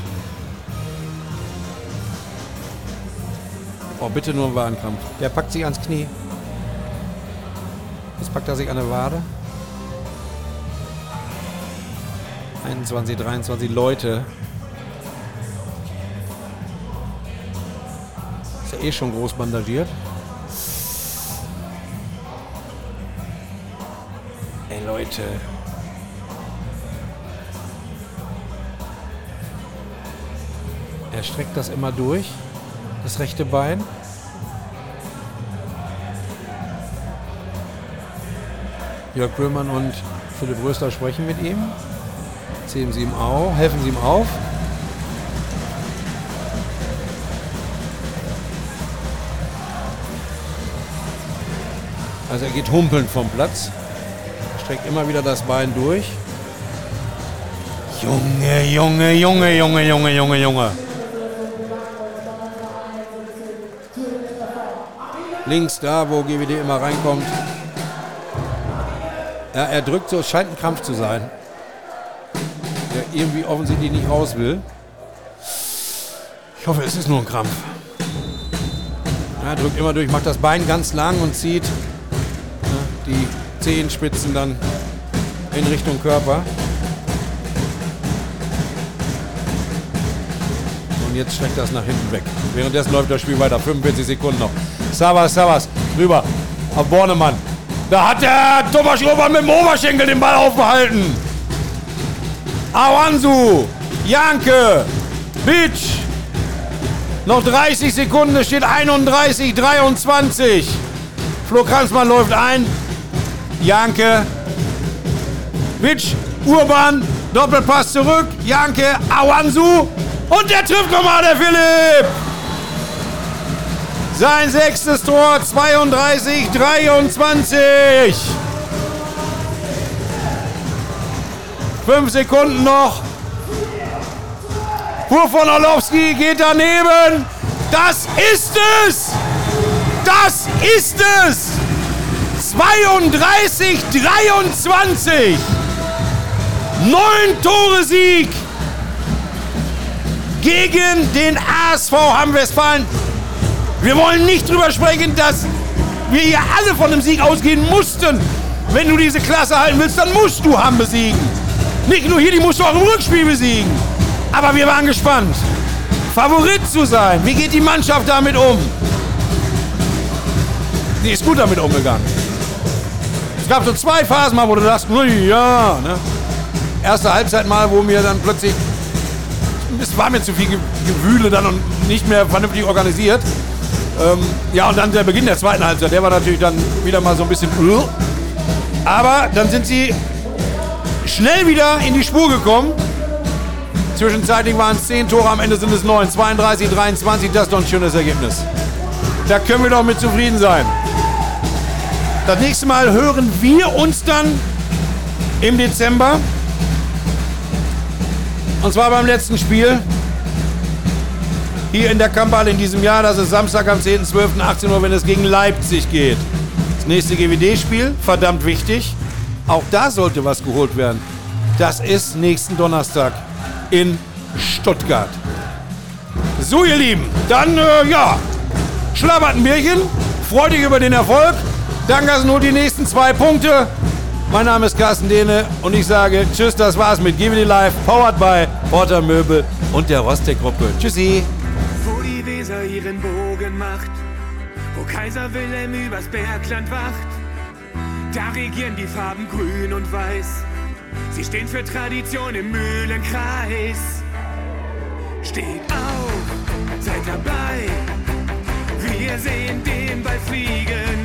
Oh, bitte nur ein Warenkrampf. Der packt sich ans Knie. Packt er sich an der Wade. 21, 23 Leute. Ist ja eh schon groß bandagiert. Ey Leute. Er streckt das immer durch. Das rechte Bein. Jörg Böhmann und Philipp Röster sprechen mit ihm. Zählen Sie ihm auf, helfen Sie ihm auf. Also er geht humpelnd vom Platz. Streckt immer wieder das Bein durch. Junge, Junge, Junge, Junge, Junge, Junge, Junge. Links da, wo GWD immer reinkommt. Ja, er drückt so, es scheint ein Krampf zu sein. Der irgendwie offensichtlich nicht raus will. Ich hoffe, es ist nur ein Krampf. Er drückt immer durch, macht das Bein ganz lang und zieht ja, die Zehenspitzen dann in Richtung Körper. Und jetzt streckt das nach hinten weg. Währenddessen läuft das Spiel weiter. 45 Sekunden noch. Savas, Savas, rüber auf Bornemann. Da hat der Thomas Schrober mit dem Oberschenkel den Ball aufgehalten. Awansu, Janke, Bitsch. Noch 30 Sekunden, es steht 31, 23. Flo Kranzmann läuft ein. Janke, Bitsch, Urban, Doppelpass zurück. Janke, Awansu. Und der trifft nochmal, der Philipp. Sein sechstes Tor, 32, 23. Fünf Sekunden noch. Wurf von Orlowski geht daneben. Das ist es. Das ist es. 32, 23. Neun Tore Sieg gegen den ASV Hamm-Westfalen. Wir wollen nicht drüber sprechen, dass wir hier alle von einem Sieg ausgehen mussten. Wenn du diese Klasse halten willst, dann musst du Hamm besiegen. Nicht nur hier, die musst du auch im Rückspiel besiegen. Aber wir waren gespannt, Favorit zu sein. Wie geht die Mannschaft damit um? Die ist gut damit umgegangen. Es gab so zwei Phasen mal, wo du dachtest, ja, ne? Erste Halbzeit mal, wo mir dann plötzlich, es war mir zu viel Gewühle dann und nicht mehr vernünftig organisiert. Ähm, ja, und dann der Beginn der zweiten Halbzeit, der war natürlich dann wieder mal so ein bisschen. Aber dann sind sie schnell wieder in die Spur gekommen. Zwischenzeitlich waren es 10 Tore, am Ende sind es 9. 32, 23, das ist doch ein schönes Ergebnis. Da können wir doch mit zufrieden sein. Das nächste Mal hören wir uns dann im Dezember. Und zwar beim letzten Spiel hier in der Kampfhalle in diesem Jahr. Das ist Samstag am 10.12. 18 Uhr, wenn es gegen Leipzig geht. Das nächste GWD-Spiel, verdammt wichtig. Auch da sollte was geholt werden. Das ist nächsten Donnerstag in Stuttgart. So, ihr Lieben, dann, äh, ja, schlabbert ein Bierchen, freut dich über den Erfolg. Danke, nur die nächsten zwei Punkte. Mein Name ist Carsten Dehne und ich sage Tschüss, das war's mit It Live, powered by Porter Möbel und der Rostec-Gruppe. Tschüssi. Ihren Bogen macht, wo Kaiser Wilhelm übers Bergland wacht, da regieren die Farben grün und weiß. Sie stehen für Tradition im Mühlenkreis. Steht auf, seid dabei. Wir sehen den Ball fliegen.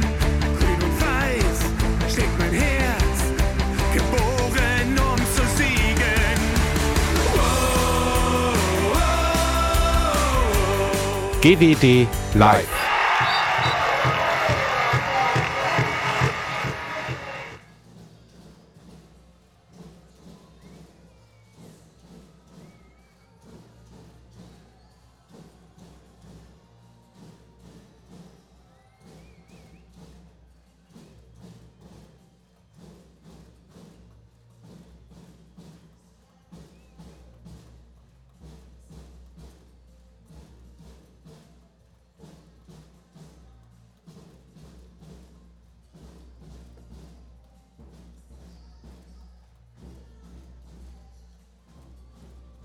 GWD Live.